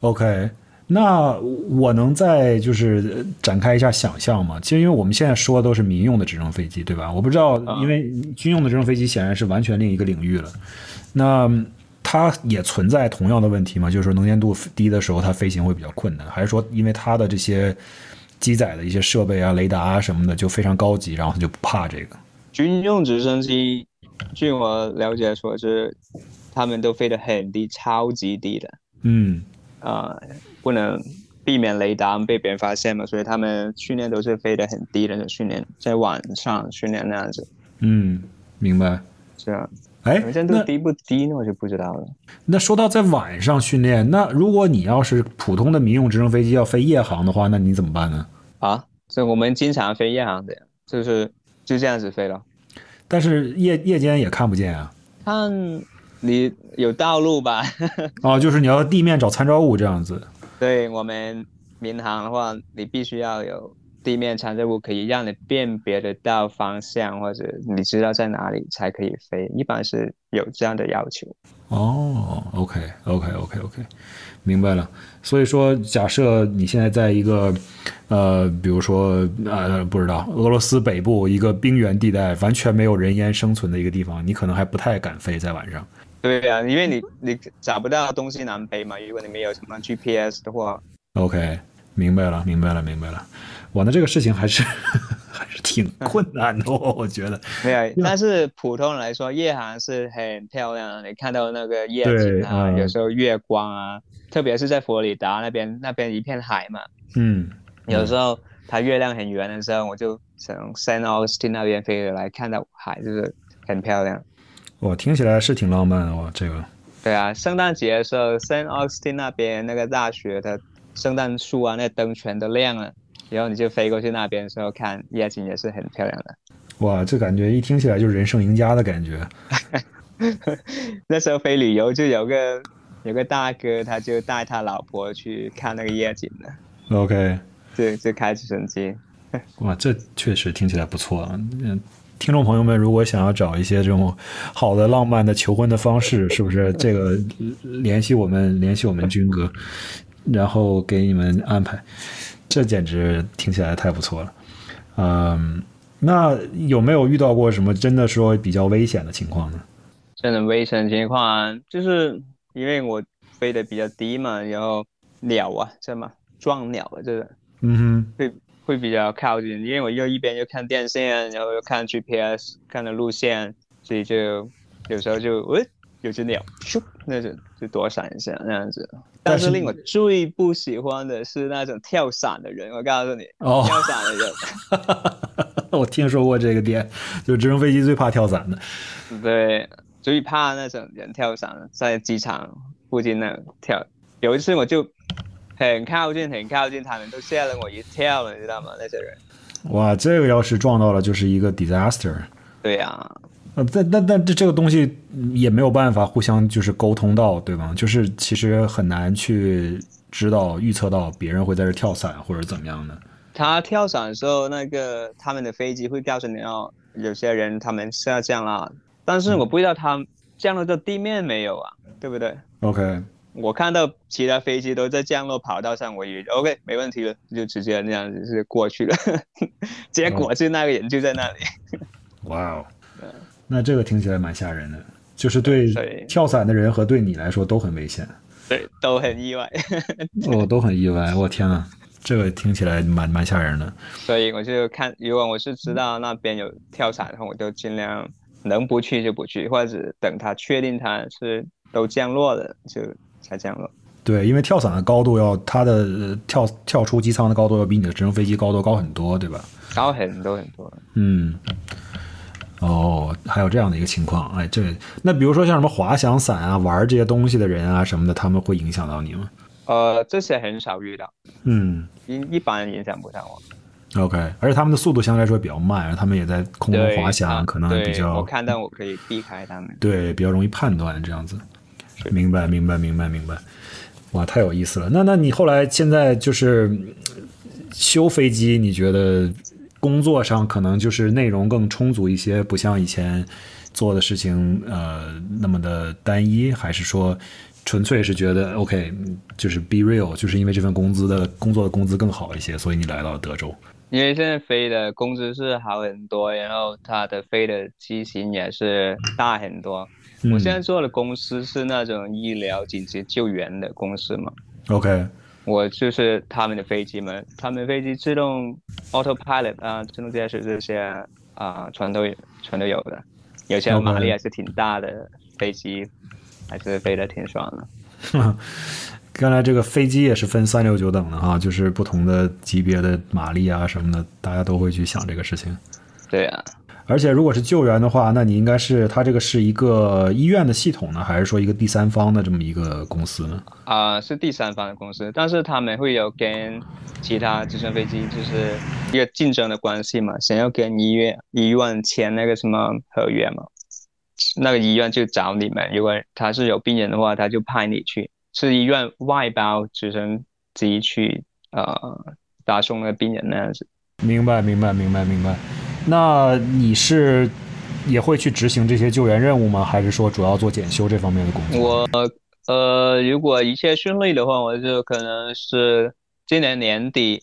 OK。那我能再就是展开一下想象吗？其实因为我们现在说的都是民用的直升飞机，对吧？我不知道，因为军用的直升飞机显然是完全另一个领域了。那它也存在同样的问题吗？就是说能见度低的时候，它飞行会比较困难，还是说因为它的这些机载的一些设备啊、雷达啊什么的就非常高级，然后它就不怕这个？军用直升机，据我了解说是他们都飞得很低，超级低的。嗯。啊，不能避免雷达被别人发现嘛，所以他们训练都是飞得很低的训练，在晚上训练那样子。嗯，明白。这样。哎，能见度低不低呢？我就不知道了。那说到在晚上训练，那如果你要是普通的民用直升飞机要飞夜航的话，那你怎么办呢？啊，这我们经常飞夜航的，就是就这样子飞了。但是夜夜间也看不见啊。看。你有道路吧？哦，就是你要地面找参照物这样子。对我们民航的话，你必须要有地面参照物，可以让你辨别得到方向，或者你知道在哪里才可以飞。一般是有这样的要求。哦，OK，OK，OK，OK，明白了。所以说，假设你现在在一个，呃，比如说，呃，不知道俄罗斯北部一个冰原地带，完全没有人烟生存的一个地方，你可能还不太敢飞在晚上。对呀，因为你你找不到东西南北嘛。如果你没有什么 GPS 的话，OK，明白了，明白了，明白了。哇，那这个事情还是 还是挺困难的，我觉得。没有，但是普通人来说，夜航是很漂亮的。你看到那个夜景啊，有时候月光啊，特别是在佛罗里达那边，那边一片海嘛。嗯。有时候它月亮很圆的时候，我就从 San Augustine 那边飞来，看到海就是很漂亮。哇，听起来是挺浪漫的哇，这个。对啊，圣诞节的时候，Saint Augustine 那边那个大学的圣诞树啊，那灯全都亮了，然后你就飞过去那边的时候看夜景也是很漂亮的。哇，这感觉一听起来就是人生赢家的感觉。那时候飞旅游就有个有个大哥，他就带他老婆去看那个夜景的。OK。对，就开直升机。哇，这确实听起来不错啊。嗯。听众朋友们，如果想要找一些这种好的浪漫的求婚的方式，是不是这个联系我们，联系我们军哥，然后给你们安排？这简直听起来太不错了。嗯，那有没有遇到过什么真的说比较危险的情况呢？真的危险情况，就是因为我飞得比较低嘛，然后鸟啊，这么撞鸟啊，这个，嗯哼，会比较靠近，因为我又一边又看电线，然后又看 GPS，看的路线，所以就有时候就喂有只鸟，咻，那就就躲闪一下那样子。但是令我最不喜欢的是那种跳伞的人，我告诉你，跳伞的人，我听说过这个点，就直升飞机最怕跳伞的。对，最怕那种人跳伞，在机场附近那跳。有一次我就。很靠近，很靠近，他们都吓了我一跳了，你知道吗？那些人，哇，这个要是撞到了，就是一个 disaster。对呀，呃，但但但这这个东西也没有办法互相就是沟通到，对吧？就是其实很难去知道预测到别人会在这跳伞或者怎么样的。他跳伞的时候，那个他们的飞机会告诉你要有些人他们下降了，但是我不知道他降落到地面没有啊，对不对？OK。我看到其他飞机都在降落跑道上，我以为 OK 没问题了，就直接那样子是过去了。结果是那个人就在那里。哇哦，那这个听起来蛮吓人的，就是对跳伞的人和对你来说都很危险。对，都很意外。哦，都很意外。我天呐，这个听起来蛮蛮吓人的。所以我就看，如果我是知道那边有跳伞的话，我就尽量能不去就不去，或者等他确定他是都降落了就才降落。对，因为跳伞的高度要它的跳跳出机舱的高度要比你的直升飞机高度高很多，对吧？高很多很多。嗯。哦，还有这样的一个情况，哎，这那比如说像什么滑翔伞啊，玩这些东西的人啊什么的，他们会影响到你吗？呃，这些很少遇到，嗯，一一般影响不到我。OK，而且他们的速度相对来说比较慢，他们也在空中滑翔，可能比较。我看到我可以避开他们。对，比较容易判断这样子。明白，明白，明白，明白。哇，太有意思了。那那你后来现在就是修飞机，你觉得？工作上可能就是内容更充足一些，不像以前做的事情呃那么的单一，还是说纯粹是觉得 OK，就是 be real，就是因为这份工资的工作的工资更好一些，所以你来到德州。因为现在飞的工资是好很多，然后它的飞的机型也是大很多。我现在做的公司是那种医疗紧急救援的公司嘛？OK。我就是他们的飞机嘛，他们飞机自动 autopilot 啊，自动驾驶这些啊，全都全都有的。有些马力还是挺大的飞机，还是飞得挺爽的。看来这个飞机也是分三六九等的哈，就是不同的级别的马力啊什么的，大家都会去想这个事情。对呀。而且，如果是救援的话，那你应该是它这个是一个医院的系统呢，还是说一个第三方的这么一个公司呢？啊，是第三方的公司，但是他们会有跟其他直升飞机就是一个竞争的关系嘛，想要跟医院医院签那个什么合约嘛，那个医院就找你们，如果他是有病人的话，他就派你去，是医院外包直升机去呃打送那个病人那样子。明白，明白，明白，明白。那你是也会去执行这些救援任务吗？还是说主要做检修这方面的工作？我呃，如果一切顺利的话，我就可能是今年年底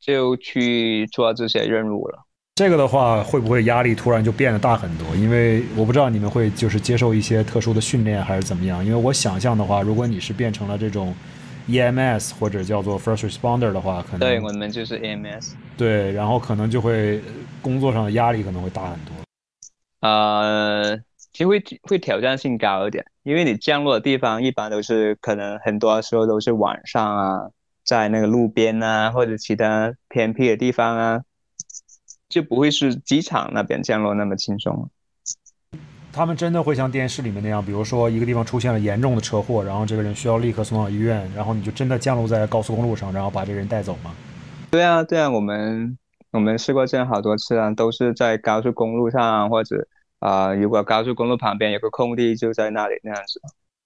就去做这些任务了。这个的话，会不会压力突然就变得大很多？因为我不知道你们会就是接受一些特殊的训练还是怎么样。因为我想象的话，如果你是变成了这种。EMS 或者叫做 First Responder 的话，可能对我们就是 EMS。对，然后可能就会工作上的压力可能会大很多。呃，其实会会挑战性高一点，因为你降落的地方一般都是可能很多时候都是晚上啊，在那个路边啊或者其他偏僻的地方啊，就不会是机场那边降落那么轻松。他们真的会像电视里面那样，比如说一个地方出现了严重的车祸，然后这个人需要立刻送到医院，然后你就真的降落在高速公路上，然后把这人带走吗？对啊，对啊，我们我们试过这样好多次啊，都是在高速公路上，或者啊，如果高速公路旁边有个空地，就在那里那样子。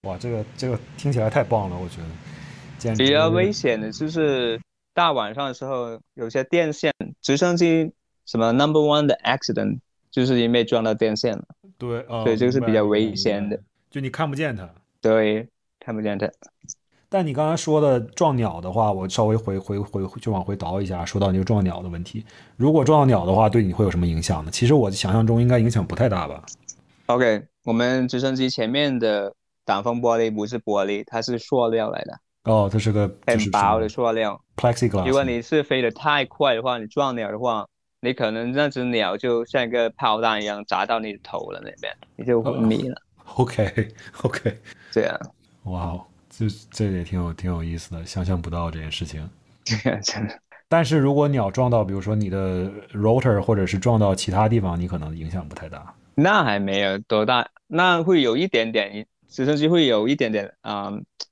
哇，这个这个听起来太棒了，我觉得。比较危险的就是大晚上的时候，有些电线，直升机什么 number one 的 accident，就是因为撞到电线了。对，所以这个是比较危险的，就你看不见它，对，看不见它。但你刚才说的撞鸟的话，我稍微回回回就往回倒一下，说到那个撞鸟的问题。如果撞到鸟的话，对你会有什么影响呢？其实我想象中应该影响不太大吧。OK，我们直升机前面的挡风玻璃不是玻璃，它是塑料来的。哦，它是个很薄的塑料，plexiglass。如果你是飞得太快的话，你撞鸟的话。你可能那只鸟就像一个炮弹一样砸到你的头了，那边你就昏迷了。OK，OK，这样。哇，这这也挺有挺有意思的，想象不到这件事情。真的。但是如果鸟撞到，比如说你的 rotor，或者是撞到其他地方，你可能影响不太大。那还没有多大，那会有一点点，直升机会有一点点啊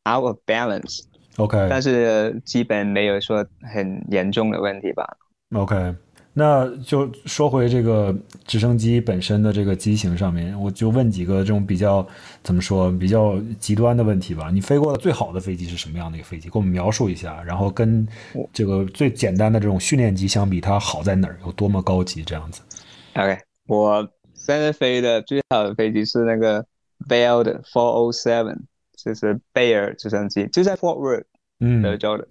out of balance。OK，但是基本没有说很严重的问题吧。OK。那就说回这个直升机本身的这个机型上面，我就问几个这种比较怎么说比较极端的问题吧。你飞过的最好的飞机是什么样的一个飞机？给我们描述一下。然后跟这个最简单的这种训练机相比，它好在哪儿？有多么高级？这样子。OK，我现在飞的最好的飞机是那个 Bell 的407，就是贝尔直升机，就在 Fort Worth，嗯，德州的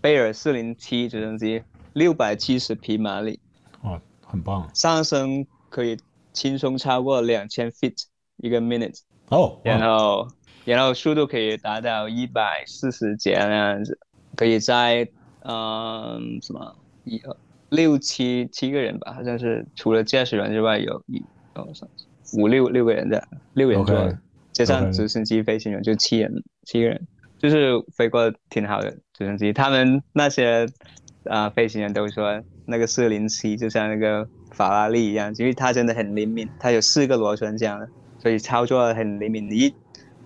贝尔407直升机。六百七十匹马力，哦，很棒。上升可以轻松超过两千 feet 一个 minute，哦，然后然后速度可以达到一百四十节那样子，可以在嗯什么一二六七七个人吧，好像是除了驾驶员之外有一二三五六六个人的，六人座，加上直升机飞行员就七人，七个人，就是飞过挺好的直升机。他们那些啊飞行员都说，那个四零七就像那个法拉利一样，因为它真的很灵敏，它有四个螺旋桨，所以操作很灵敏，你一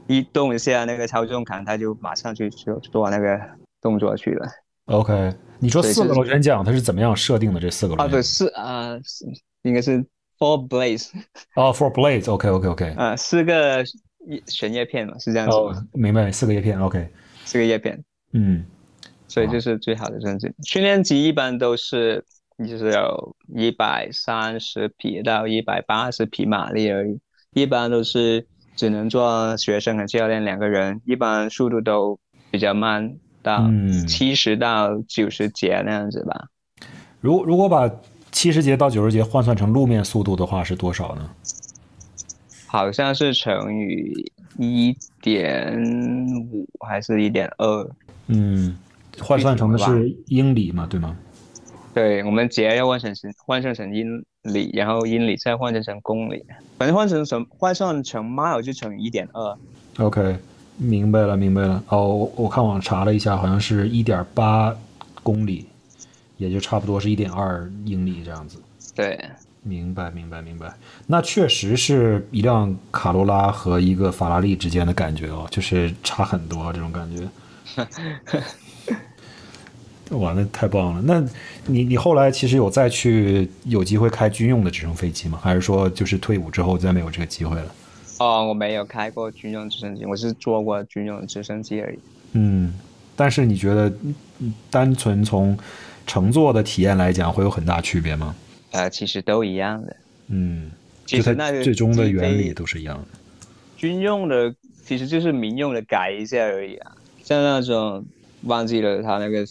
一动一下那个操纵杆，它就马上去做做那个动作去了。OK，你说四个螺旋桨它是怎么样设定的？这四个螺旋啊，不是啊，应该是 four blades。哦，four blades，OK，OK，OK。啊，四个叶旋叶片嘛，是这样子。哦，明白，四个叶片，OK。四个叶片，嗯，所以这是最好的升级。训练机一般都是就是有一百三十匹到一百八十匹马力而已，一般都是只能做学生和教练两个人，一般速度都比较慢。到七十到九十节那样子吧。如如果把七十节到九十节换算成路面速度的话，是多少呢？好像是乘以一点五还是一点二？嗯，换算成的是英里嘛，对吗？对，我们节要换算成换算成英里，然后英里再换算成公里，反正换成成换算成 mile 就乘以一点二。OK。明白了，明白了。哦，我看网查了一下，好像是一点八公里，也就差不多是一点二英里这样子。对，明白，明白，明白。那确实是一辆卡罗拉和一个法拉利之间的感觉哦，就是差很多这种感觉。哇，那太棒了！那你你后来其实有再去有机会开军用的直升飞机吗？还是说就是退伍之后再没有这个机会了？哦，我没有开过军用直升机，我是坐过军用直升机而已。嗯，但是你觉得单纯从乘坐的体验来讲，会有很大区别吗？呃，其实都一样的。嗯，其实那个最终的原理都是一样的。军用的其实就是民用的改一下而已啊，像那种忘记了他那个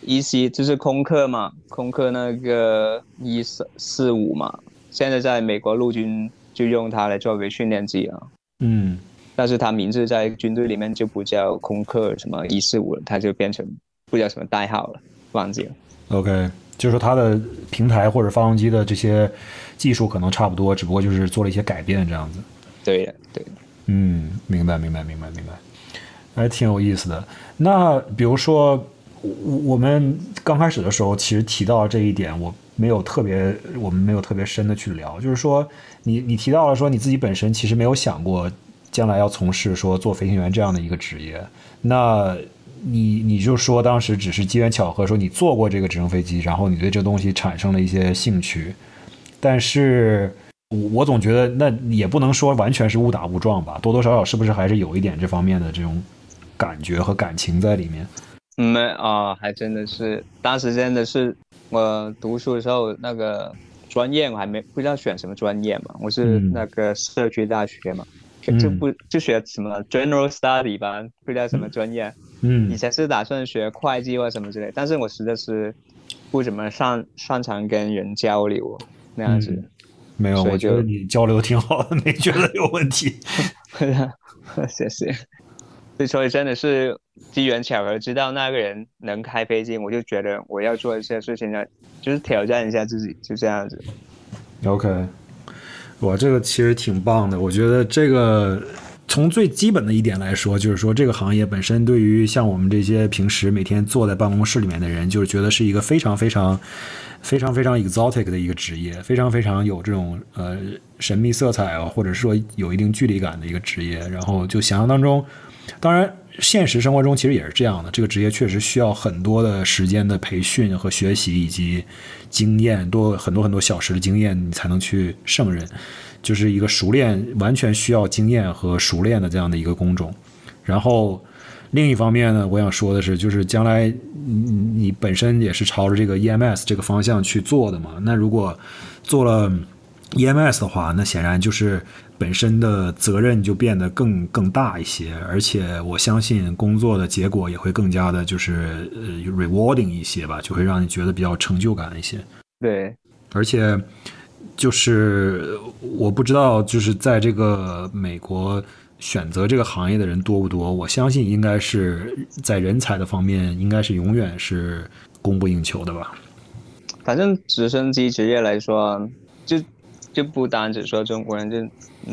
一 C 就是空客嘛，空客那个一四四五嘛，现在在美国陆军。就用它来作为训练机啊，嗯，但是它名字在军队里面就不叫空客什么一四五了，它就变成不叫什么代号了，忘记了。OK，就是说它的平台或者发动机的这些技术可能差不多，只不过就是做了一些改变这样子。对的，对的。嗯，明白，明白，明白，明白，还挺有意思的。那比如说，我我们刚开始的时候其实提到这一点，我。没有特别，我们没有特别深的去聊。就是说，你你提到了说你自己本身其实没有想过将来要从事说做飞行员这样的一个职业。那你你就说当时只是机缘巧合，说你坐过这个直升飞机，然后你对这东西产生了一些兴趣。但是，我总觉得那也不能说完全是误打误撞吧，多多少少是不是还是有一点这方面的这种感觉和感情在里面？没啊，还真的是，当时真的是。我读书的时候，那个专业我还没不知道选什么专业嘛，我是那个社区大学嘛，就不就学什么 general study 吧，不知道什么专业。嗯，以前是打算学会计或什么之类，但是我实在是不怎么擅擅长跟人交流那样子。没有，我觉得你交流挺好的，没觉得有问题。谢谢。所以真的是机缘巧合，知道那个人能开飞机，我就觉得我要做一些事情呢，就是挑战一下自己，就这样子。OK，我这个其实挺棒的。我觉得这个从最基本的一点来说，就是说这个行业本身对于像我们这些平时每天坐在办公室里面的人，就是觉得是一个非常非常非常非常 exotic 的一个职业，非常非常有这种呃神秘色彩啊，或者说有一定距离感的一个职业。然后就想象当中。当然，现实生活中其实也是这样的。这个职业确实需要很多的时间的培训和学习，以及经验多很多很多小时的经验，你才能去胜任。就是一个熟练，完全需要经验和熟练的这样的一个工种。然后另一方面呢，我想说的是，就是将来你你本身也是朝着这个 EMS 这个方向去做的嘛。那如果做了 EMS 的话，那显然就是。本身的责任就变得更更大一些，而且我相信工作的结果也会更加的，就是呃 rewarding 一些吧，就会让你觉得比较成就感一些。对，而且就是我不知道，就是在这个美国选择这个行业的人多不多？我相信应该是在人才的方面，应该是永远是供不应求的吧。反正直升机职业来说，就。就不单只说中国人，就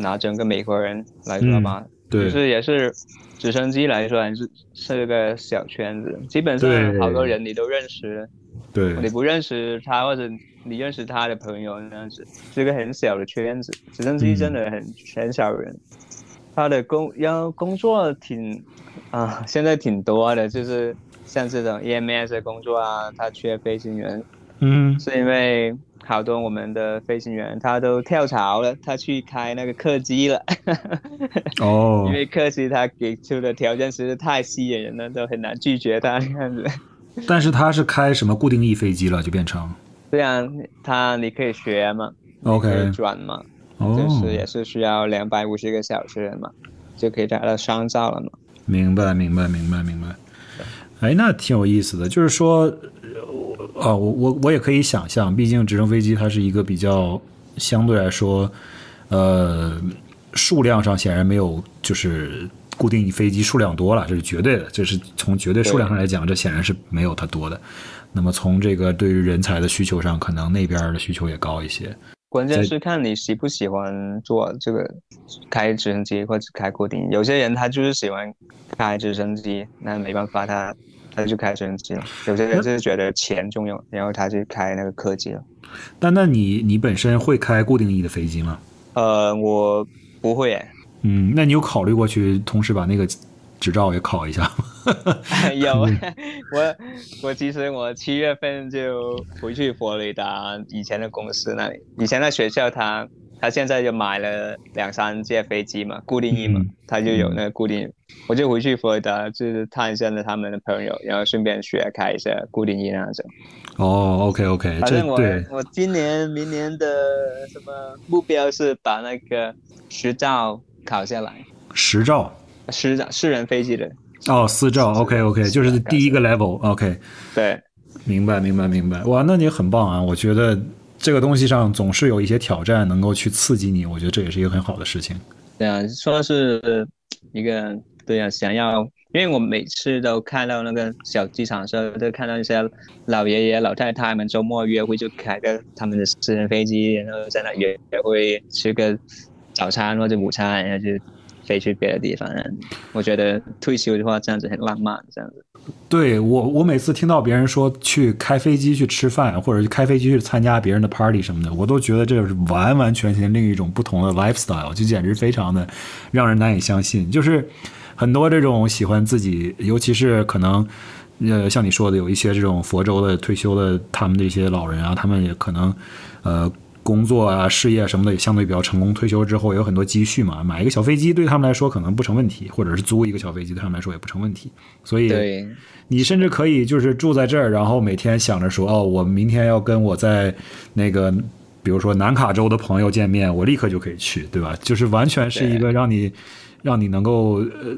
拿整个美国人来说吧，对，就是也是直升机来说，还是是个小圈子，基本上好多人你都认识，对，你不认识他或者你认识他的朋友那样子，是个很小的圈子，直升机真的很很少人，他的工要工作挺啊，现在挺多的，就是像这种 EMS 的工作啊，他缺飞行员，嗯，是因为。好多我们的飞行员他都跳槽了，他去开那个客机了。哦，因为客机他给出的条件实在太吸引人了，都很难拒绝他这样子。但是他是开什么固定翼飞机了，就变成？对啊，他你可以学嘛，OK，转嘛，就是也是需要两百五十个小时嘛，就可以达到商照了嘛。明白，明白，明白，明白。哎，那挺有意思的，就是说。啊，我我我也可以想象，毕竟直升飞机它是一个比较相对来说，呃，数量上显然没有就是固定飞机数量多了，这是绝对的，这是从绝对数量上来讲，这显然是没有它多的。那么从这个对于人才的需求上，可能那边的需求也高一些。关键是看你喜不喜欢做这个开直升机或者开固定，有些人他就是喜欢开直升机，那没办法他。他就开直升机了，有些人就是觉得钱重要，然后他去开那个客机了。但那你你本身会开固定翼的飞机吗？呃，我不会诶。嗯，那你有考虑过去同时把那个执照也考一下吗？有，我我其实我七月份就回去佛罗里达以前的公司那里，以前在学校他。他现在就买了两三架飞机嘛，固定翼嘛，他就有那个固定。我就回去佛罗里达，就是探一下他们的朋友，然后顺便学开一下固定翼那种。哦，OK OK，反正我我今年、明年的什么目标是把那个十照考下来。十照？十照私人飞机的。哦，私照，OK OK，就是第一个 level，OK。对，明白明白明白。哇，那你很棒啊，我觉得。这个东西上总是有一些挑战，能够去刺激你，我觉得这也是一个很好的事情。对啊，说是一个对啊，想要，因为我每次都看到那个小机场的时候，都看到一些老爷爷老太太们周末约会就开个他们的私人飞机，然后在那约会吃个早餐或者午餐，然后就飞去别的地方。我觉得退休的话这样子很浪漫，这样子。对我，我每次听到别人说去开飞机去吃饭，或者去开飞机去参加别人的 party 什么的，我都觉得这是完完全全另一种不同的 lifestyle，就简直非常的让人难以相信。就是很多这种喜欢自己，尤其是可能呃像你说的，有一些这种佛州的退休的他们这些老人啊，他们也可能呃。工作啊，事业什么的也相对比较成功。退休之后也有很多积蓄嘛，买一个小飞机对他们来说可能不成问题，或者是租一个小飞机对他们来说也不成问题。所以，你甚至可以就是住在这儿，然后每天想着说，哦，我明天要跟我在那个，比如说南卡州的朋友见面，我立刻就可以去，对吧？就是完全是一个让你让你能够呃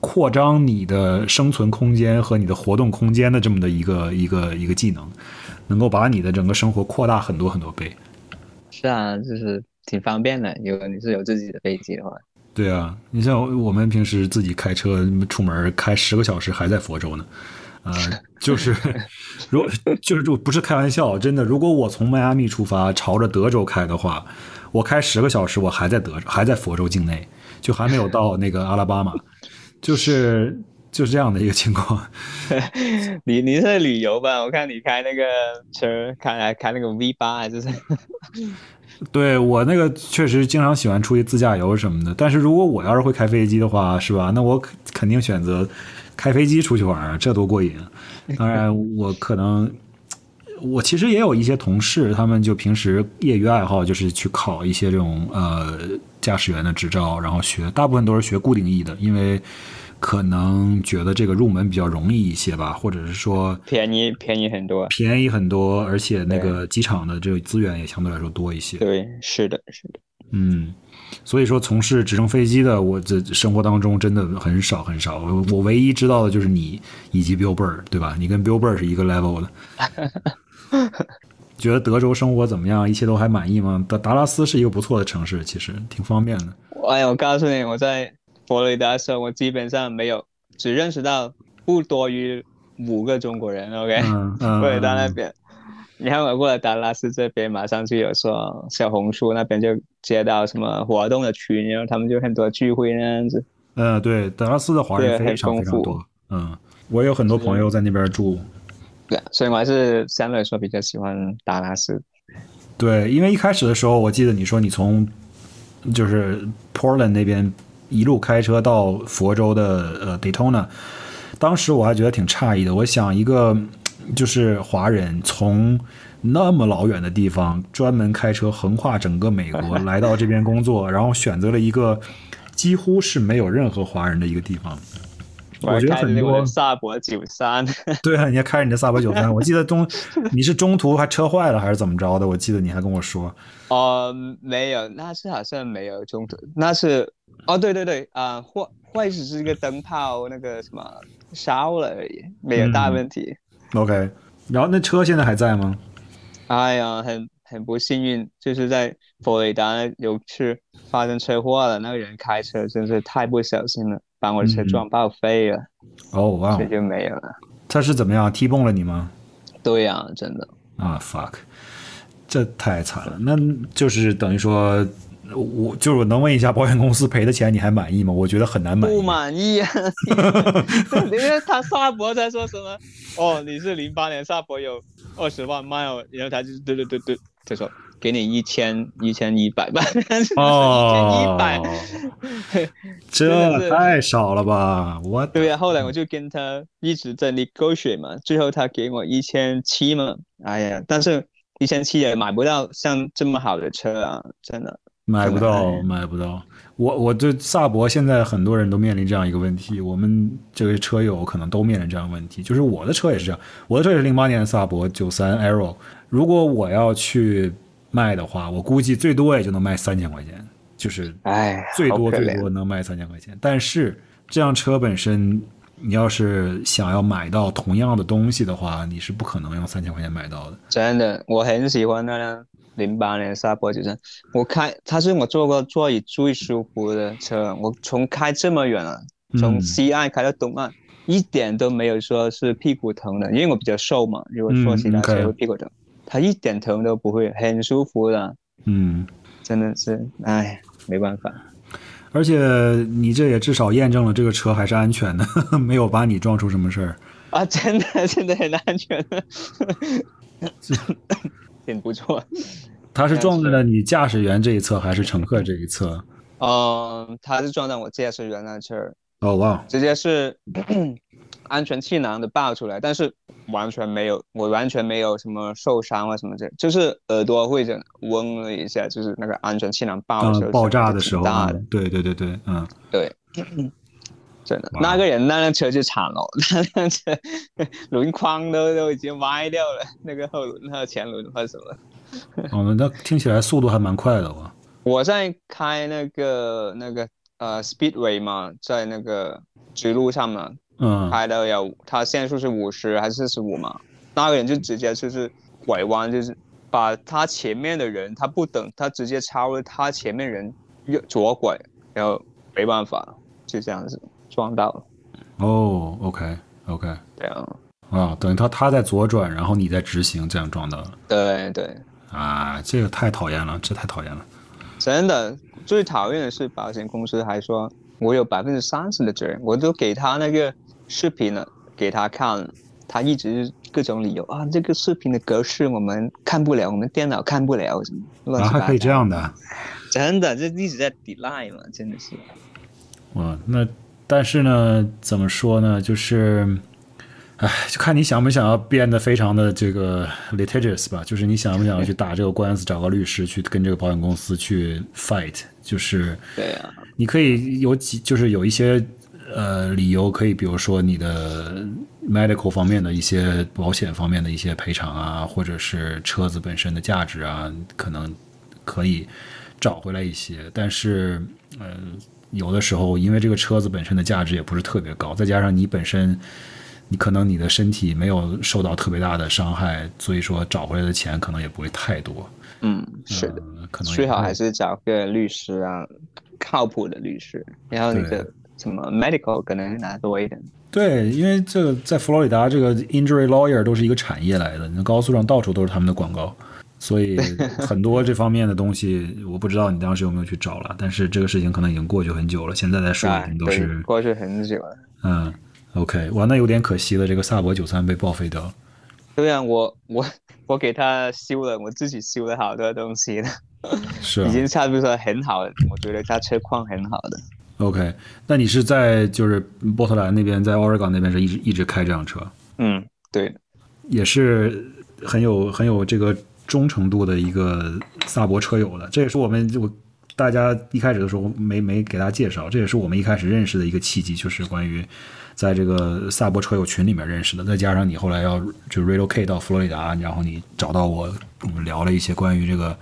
扩张你的生存空间和你的活动空间的这么的一个一个一个技能，能够把你的整个生活扩大很多很多倍。是啊，就是挺方便的。有你是有自己的飞机的话，对啊，你像我们平时自己开车出门，开十个小时还在佛州呢。呃，就是，如就是就不是开玩笑，真的。如果我从迈阿密出发，朝着德州开的话，我开十个小时，我还在德还在佛州境内，就还没有到那个阿拉巴马，就是就是这样的一个情况。你你是旅游吧？我看你开那个车，开来开那个 V 八还是？对我那个确实经常喜欢出去自驾游什么的，但是如果我要是会开飞机的话，是吧？那我肯定选择开飞机出去玩，这多过瘾！当然，我可能我其实也有一些同事，他们就平时业余爱好就是去考一些这种呃驾驶员的执照，然后学，大部分都是学固定翼的，因为。可能觉得这个入门比较容易一些吧，或者是说便宜便宜很多，便宜很多，而且那个机场的这个资源也相对来说多一些。对，是的，是的。嗯，所以说从事直升飞机的，我这生活当中真的很少很少。我我唯一知道的就是你以及 Bill Burr，对吧？你跟 Bill Burr 是一个 level 的。觉得德州生活怎么样？一切都还满意吗？达达拉斯是一个不错的城市，其实挺方便的。哎呀，我告诉你，我在。佛罗里达时候，我基本上没有，只认识到不多于五个中国人。OK，佛罗里达那边，然后我过了达拉斯这边，马上就有说小红书那边就接到什么活动的群，然后他们就很多聚会那样子。嗯，对，达拉斯的华人非常非常多。嗯，我有很多朋友在那边住。对，所以我还是相对来说比较喜欢达拉斯。对，因为一开始的时候，我记得你说你从就是 Portland 那边一路开车到佛州的呃 Daytona，当时我还觉得挺诧异的。我想一个就是华人从那么老远的地方专门开车横跨整个美国 来到这边工作，然后选择了一个几乎是没有任何华人的一个地方。我觉得很多萨博九三，对啊，你还开着你的萨博九三，我记得中你是中途还车坏了还是怎么着的？我记得你还跟我说，哦，没有，那是好像没有中途，那是哦，对对对，啊，坏坏只是一个灯泡那个什么烧了而已，没有大问题。OK，然后那车现在还在吗？哎呀，很很不幸运，就是在佛罗里达有次发生车祸了，那个人开车真是太不小心了。把我的车撞报废了，哦哇，这就没有了。他是怎么样踢蹦了你吗？对呀，真的。啊 fuck，这太惨了。那就是等于说，我就是我能问一下，保险公司赔的钱你还满意吗？我觉得很难满意。不满意啊！因为他萨博在说什么？哦，你是零八年萨博有二十万 mile，然后他就对对对对，他说。给你一千一千一百吧，哦，一百，这太少了吧？我对呀，后来我就跟他一直在 negotiate 嘛，最后他给我一千七嘛，哎呀，但是一千七也买不到像这么好的车啊，真的买不到，买不到。我我对萨博现在很多人都面临这样一个问题，我们这位车友可能都面临这样问题，就是我的车也是这样，我的车也是零八年的萨博九三 Arrow，如果我要去。卖的话，我估计最多也就能卖三千块钱，就是哎，最多最多能卖三千块钱。但是这辆车本身，你要是想要买到同样的东西的话，你是不可能用三千块钱买到的。真的，我很喜欢那辆零八年沙坡九三，我开它是我坐过座椅最舒服的车。我从开这么远了，从西岸开到东岸，一点都没有说是屁股疼的，因为我比较瘦嘛。如果坐其他车会屁股疼。它一点疼都不会，很舒服的。嗯，真的是，哎，没办法。而且你这也至少验证了这个车还是安全的，没有把你撞出什么事儿。啊，真的，真的很安全，挺不错。他是撞在了你驾驶员这一侧还是乘客这一侧？嗯，他是撞在我驾驶员那侧。哦哇，直接是。安全气囊的爆出来，但是完全没有，我完全没有什么受伤啊什么的，就是耳朵会这嗡了一下，就是那个安全气囊爆的时候，爆炸的时候，大的，对对对对，嗯，对，真的，那个人那辆车就惨了，那辆车轮框都都已经歪掉了，那个后轮和前轮或什么。哦，那听起来速度还蛮快的哇。我在开那个那个呃 Speedway 嘛，在那个直路上嘛。嗯，开的有，他限速是五十还是四十五嘛？那个人就直接就是拐弯，就是把他前面的人，他不等，他直接超了他前面人右左拐，然后没办法，就这样子撞到了。哦，OK，OK，对啊，啊，等于他他在左转，然后你在直行，这样撞到了。对对。啊，这个太讨厌了，这太讨厌了。真的，最讨厌的是保险公司还说我有百分之三十的责任，我都给他那个。视频了，给他看，他一直各种理由啊，这个视频的格式我们看不了，我们电脑看不了，什么啊，还可以这样的，真的，这一直在 delay 嘛，真的是。哇，那但是呢，怎么说呢，就是，哎，就看你想不想要变得非常的这个 litigious 吧，就是你想不想要去打这个官司，找个律师去跟这个保险公司去 fight，就是，对啊，你可以有几，就是有一些。呃，理由可以，比如说你的 medical 方面的一些保险方面的一些赔偿啊，或者是车子本身的价值啊，可能可以找回来一些。但是，呃，有的时候因为这个车子本身的价值也不是特别高，再加上你本身，你可能你的身体没有受到特别大的伤害，所以说找回来的钱可能也不会太多。嗯，是的，可能最好还是找个律师啊，靠谱的律师，然后你的。什么 medical 可能拿多一点对，因为这个在佛罗里达，这个 injury lawyer 都是一个产业来的，那高速上到处都是他们的广告，所以很多这方面的东西，我不知道你当时有没有去找了，但是这个事情可能已经过去很久了，现在在说已经都是过去很久了。嗯，OK，哇，那有点可惜了，这个萨博九三被报废掉了。对啊，我我我给他修了，我自己修了好多东西了，是 已经差不多很好了，我觉得他车况很好的。OK，那你是在就是波特兰那边，在 Oregon 那边是一直一直开这辆车？嗯，对，也是很有很有这个忠诚度的一个萨博车友的。这也是我们就大家一开始的时候没没给大家介绍，这也是我们一开始认识的一个契机，就是关于在这个萨博车友群里面认识的。再加上你后来要就 relocate 到佛罗里达，然后你找到我，我们聊了一些关于这个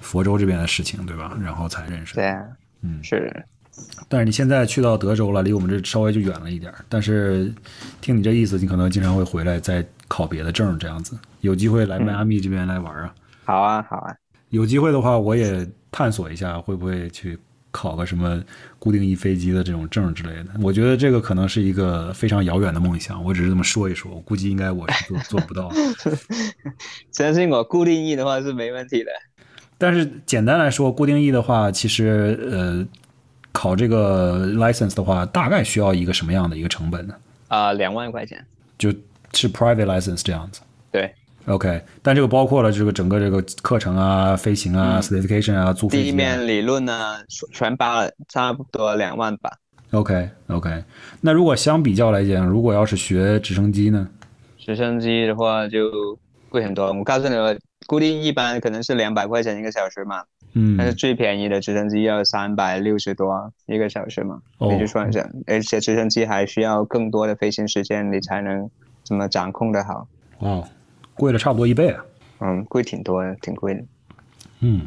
佛州这边的事情，对吧？然后才认识。对啊，嗯，是。但是你现在去到德州了，离我们这稍微就远了一点。但是听你这意思，你可能经常会回来再考别的证，这样子。有机会来迈阿密这边来玩啊？好啊，好啊。有机会的话，我也探索一下，会不会去考个什么固定翼飞机的这种证之类的。我觉得这个可能是一个非常遥远的梦想。我只是这么说一说，我估计应该我是做做不到。相信我，固定翼的话是没问题的。但是简单来说，固定翼的话，其实呃。考这个 license 的话，大概需要一个什么样的一个成本呢？啊，两万块钱，就是 private license 这样子。对，OK，但这个包括了这个整个这个课程啊、飞行啊、certification 啊、租飞机、地面理论呢，全包了，差不多两万吧。OK，OK，那如果相比较来讲，如果要是学直升机呢？直升机的话就贵很多。我告诉你，固定一般可能是两百块钱一个小时嘛。嗯，但是最便宜的直升机要三百六十多一个小时嘛，你就算一下，而且直升机还需要更多的飞行时间，你才能怎么掌控的好。哦，贵了差不多一倍啊。嗯，贵挺多的，挺贵的。嗯，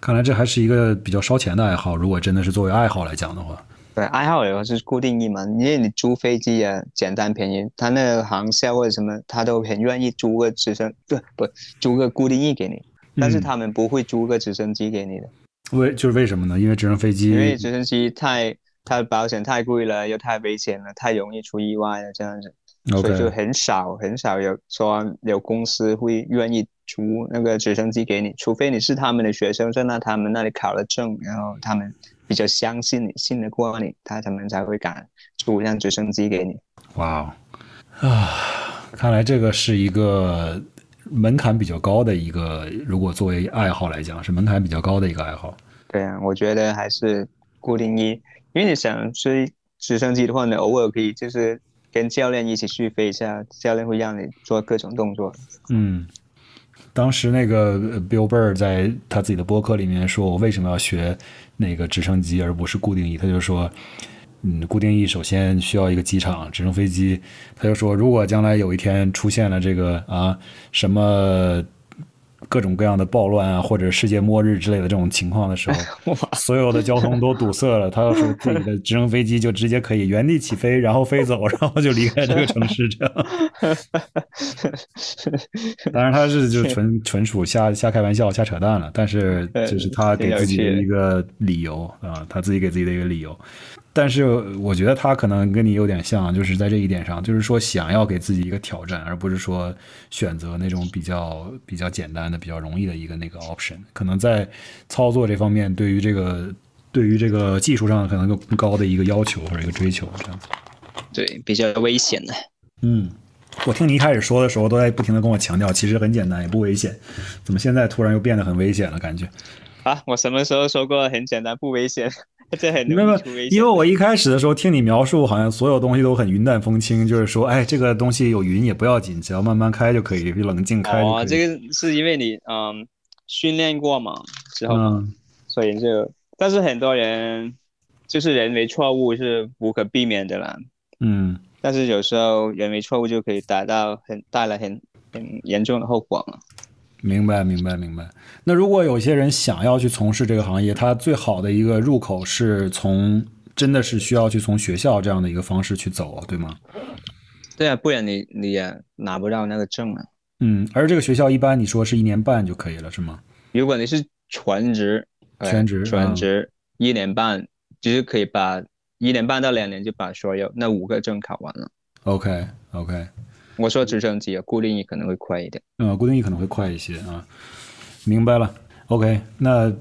看来这还是一个比较烧钱的爱好。如果真的是作为爱好来讲的话，对，爱好的话是固定翼嘛，因为你租飞机啊，简单便宜，他那个航校或者什么，他都很愿意租个直升，对不，租个固定翼给你。但是他们不会租个直升机给你的，为就是为什么呢？因为直升飞机，因为直升机太它的保险太贵了，又太危险了，太容易出意外了，这样子，所以就很少很少有说有公司会愿意租那个直升机给你，除非你是他们的学生，在那他们那里考了证，然后他们比较相信你，信得过你，他他们才会敢租一辆直升机给你。哇，啊，看来这个是一个。门槛比较高的一个，如果作为爱好来讲，是门槛比较高的一个爱好。对啊，我觉得还是固定一，因为你想追直升机的话，你偶尔可以就是跟教练一起去飞一下，教练会让你做各种动作。嗯，当时那个 Bill Burr 在他自己的博客里面说，我为什么要学那个直升机而不是固定翼？他就说。嗯，固定翼首先需要一个机场，直升飞机。他就说，如果将来有一天出现了这个啊什么。各种各样的暴乱啊，或者世界末日之类的这种情况的时候，所有的交通都堵塞了。他要是自己的直升飞机，就直接可以原地起飞，然后飞走，然后就离开这个城市。这样，当然他是就纯纯属瞎瞎开玩笑、瞎扯淡了。但是这是他给自己的一个理由啊，他自己给自己的一个理由。但是我觉得他可能跟你有点像，就是在这一点上，就是说想要给自己一个挑战，而不是说选择那种比较比较简单的、比较容易的一个那个 option。可能在操作这方面，对于这个对于这个技术上可能更高的一个要求或者一个追求，这样子。对，比较危险的。嗯，我听你一开始说的时候，都在不停的跟我强调，其实很简单，也不危险。怎么现在突然又变得很危险了？感觉？啊，我什么时候说过很简单不危险？这很没有，因为我一开始的时候听你描述，好像所有东西都很云淡风轻，就是说，哎，这个东西有云也不要紧，只要慢慢开就可以，冷静开。哦，这个是因为你嗯训练过嘛之后，所以就，但是很多人就是人为错误是无可避免的啦。嗯，但是有时候人为错误就可以达到很带来很很严重的后果嘛。明白，明白，明白。那如果有些人想要去从事这个行业，他最好的一个入口是从真的是需要去从学校这样的一个方式去走，对吗？对啊，不然你你也拿不到那个证啊。嗯，而这个学校一般你说是一年半就可以了，是吗？如果你是全职，全职，全职一年半，就是可以把一年半到两年就把所有那五个证考完了。OK OK，我说直升机啊，固定翼可能会快一点。嗯，固定翼可能会快一些啊。明白了。OK，那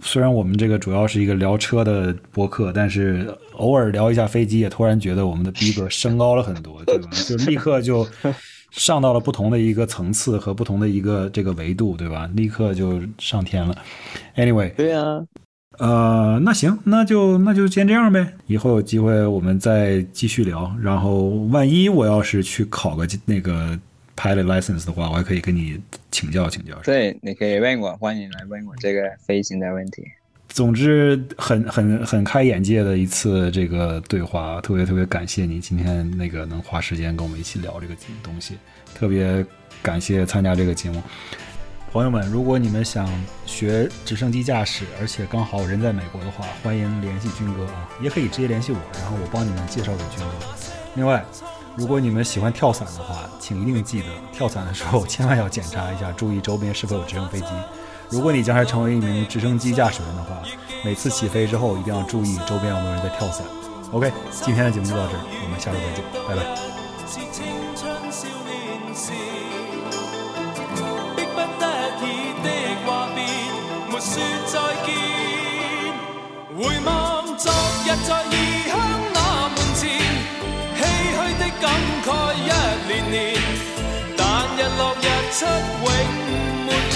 虽然我们这个主要是一个聊车的博客，但是偶尔聊一下飞机，也突然觉得我们的逼格升高了很多，对吧？就立刻就上到了不同的一个层次和不同的一个这个维度，对吧？立刻就上天了。Anyway，对啊。呃，那行，那就那就先这样呗。以后有机会我们再继续聊。然后万一我要是去考个那个 pilot license 的话，我还可以跟你请教请教。对，你可以问我，欢迎来问我这个飞行的问题。总之，很很很开眼界的一次这个对话，特别特别感谢你今天那个能花时间跟我们一起聊这个东西，特别感谢参加这个节目。朋友们，如果你们想学直升机驾驶，而且刚好人在美国的话，欢迎联系军哥啊，也可以直接联系我，然后我帮你们介绍给军哥。另外，如果你们喜欢跳伞的话，请一定记得跳伞的时候千万要检查一下，注意周边是否有直升飞机。如果你将来成为一名直升机驾驶员的话，每次起飞之后一定要注意周边有没有人在跳伞。OK，今天的节目就到这儿，我们下周再见，拜拜。回望昨日在异乡那门前，唏嘘的感慨一年年，但日落日出永没变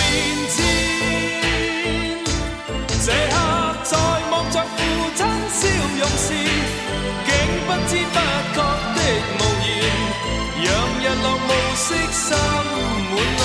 迁。这刻在望着父亲笑容时，竟不知不觉的无言，让日落暮色心满泪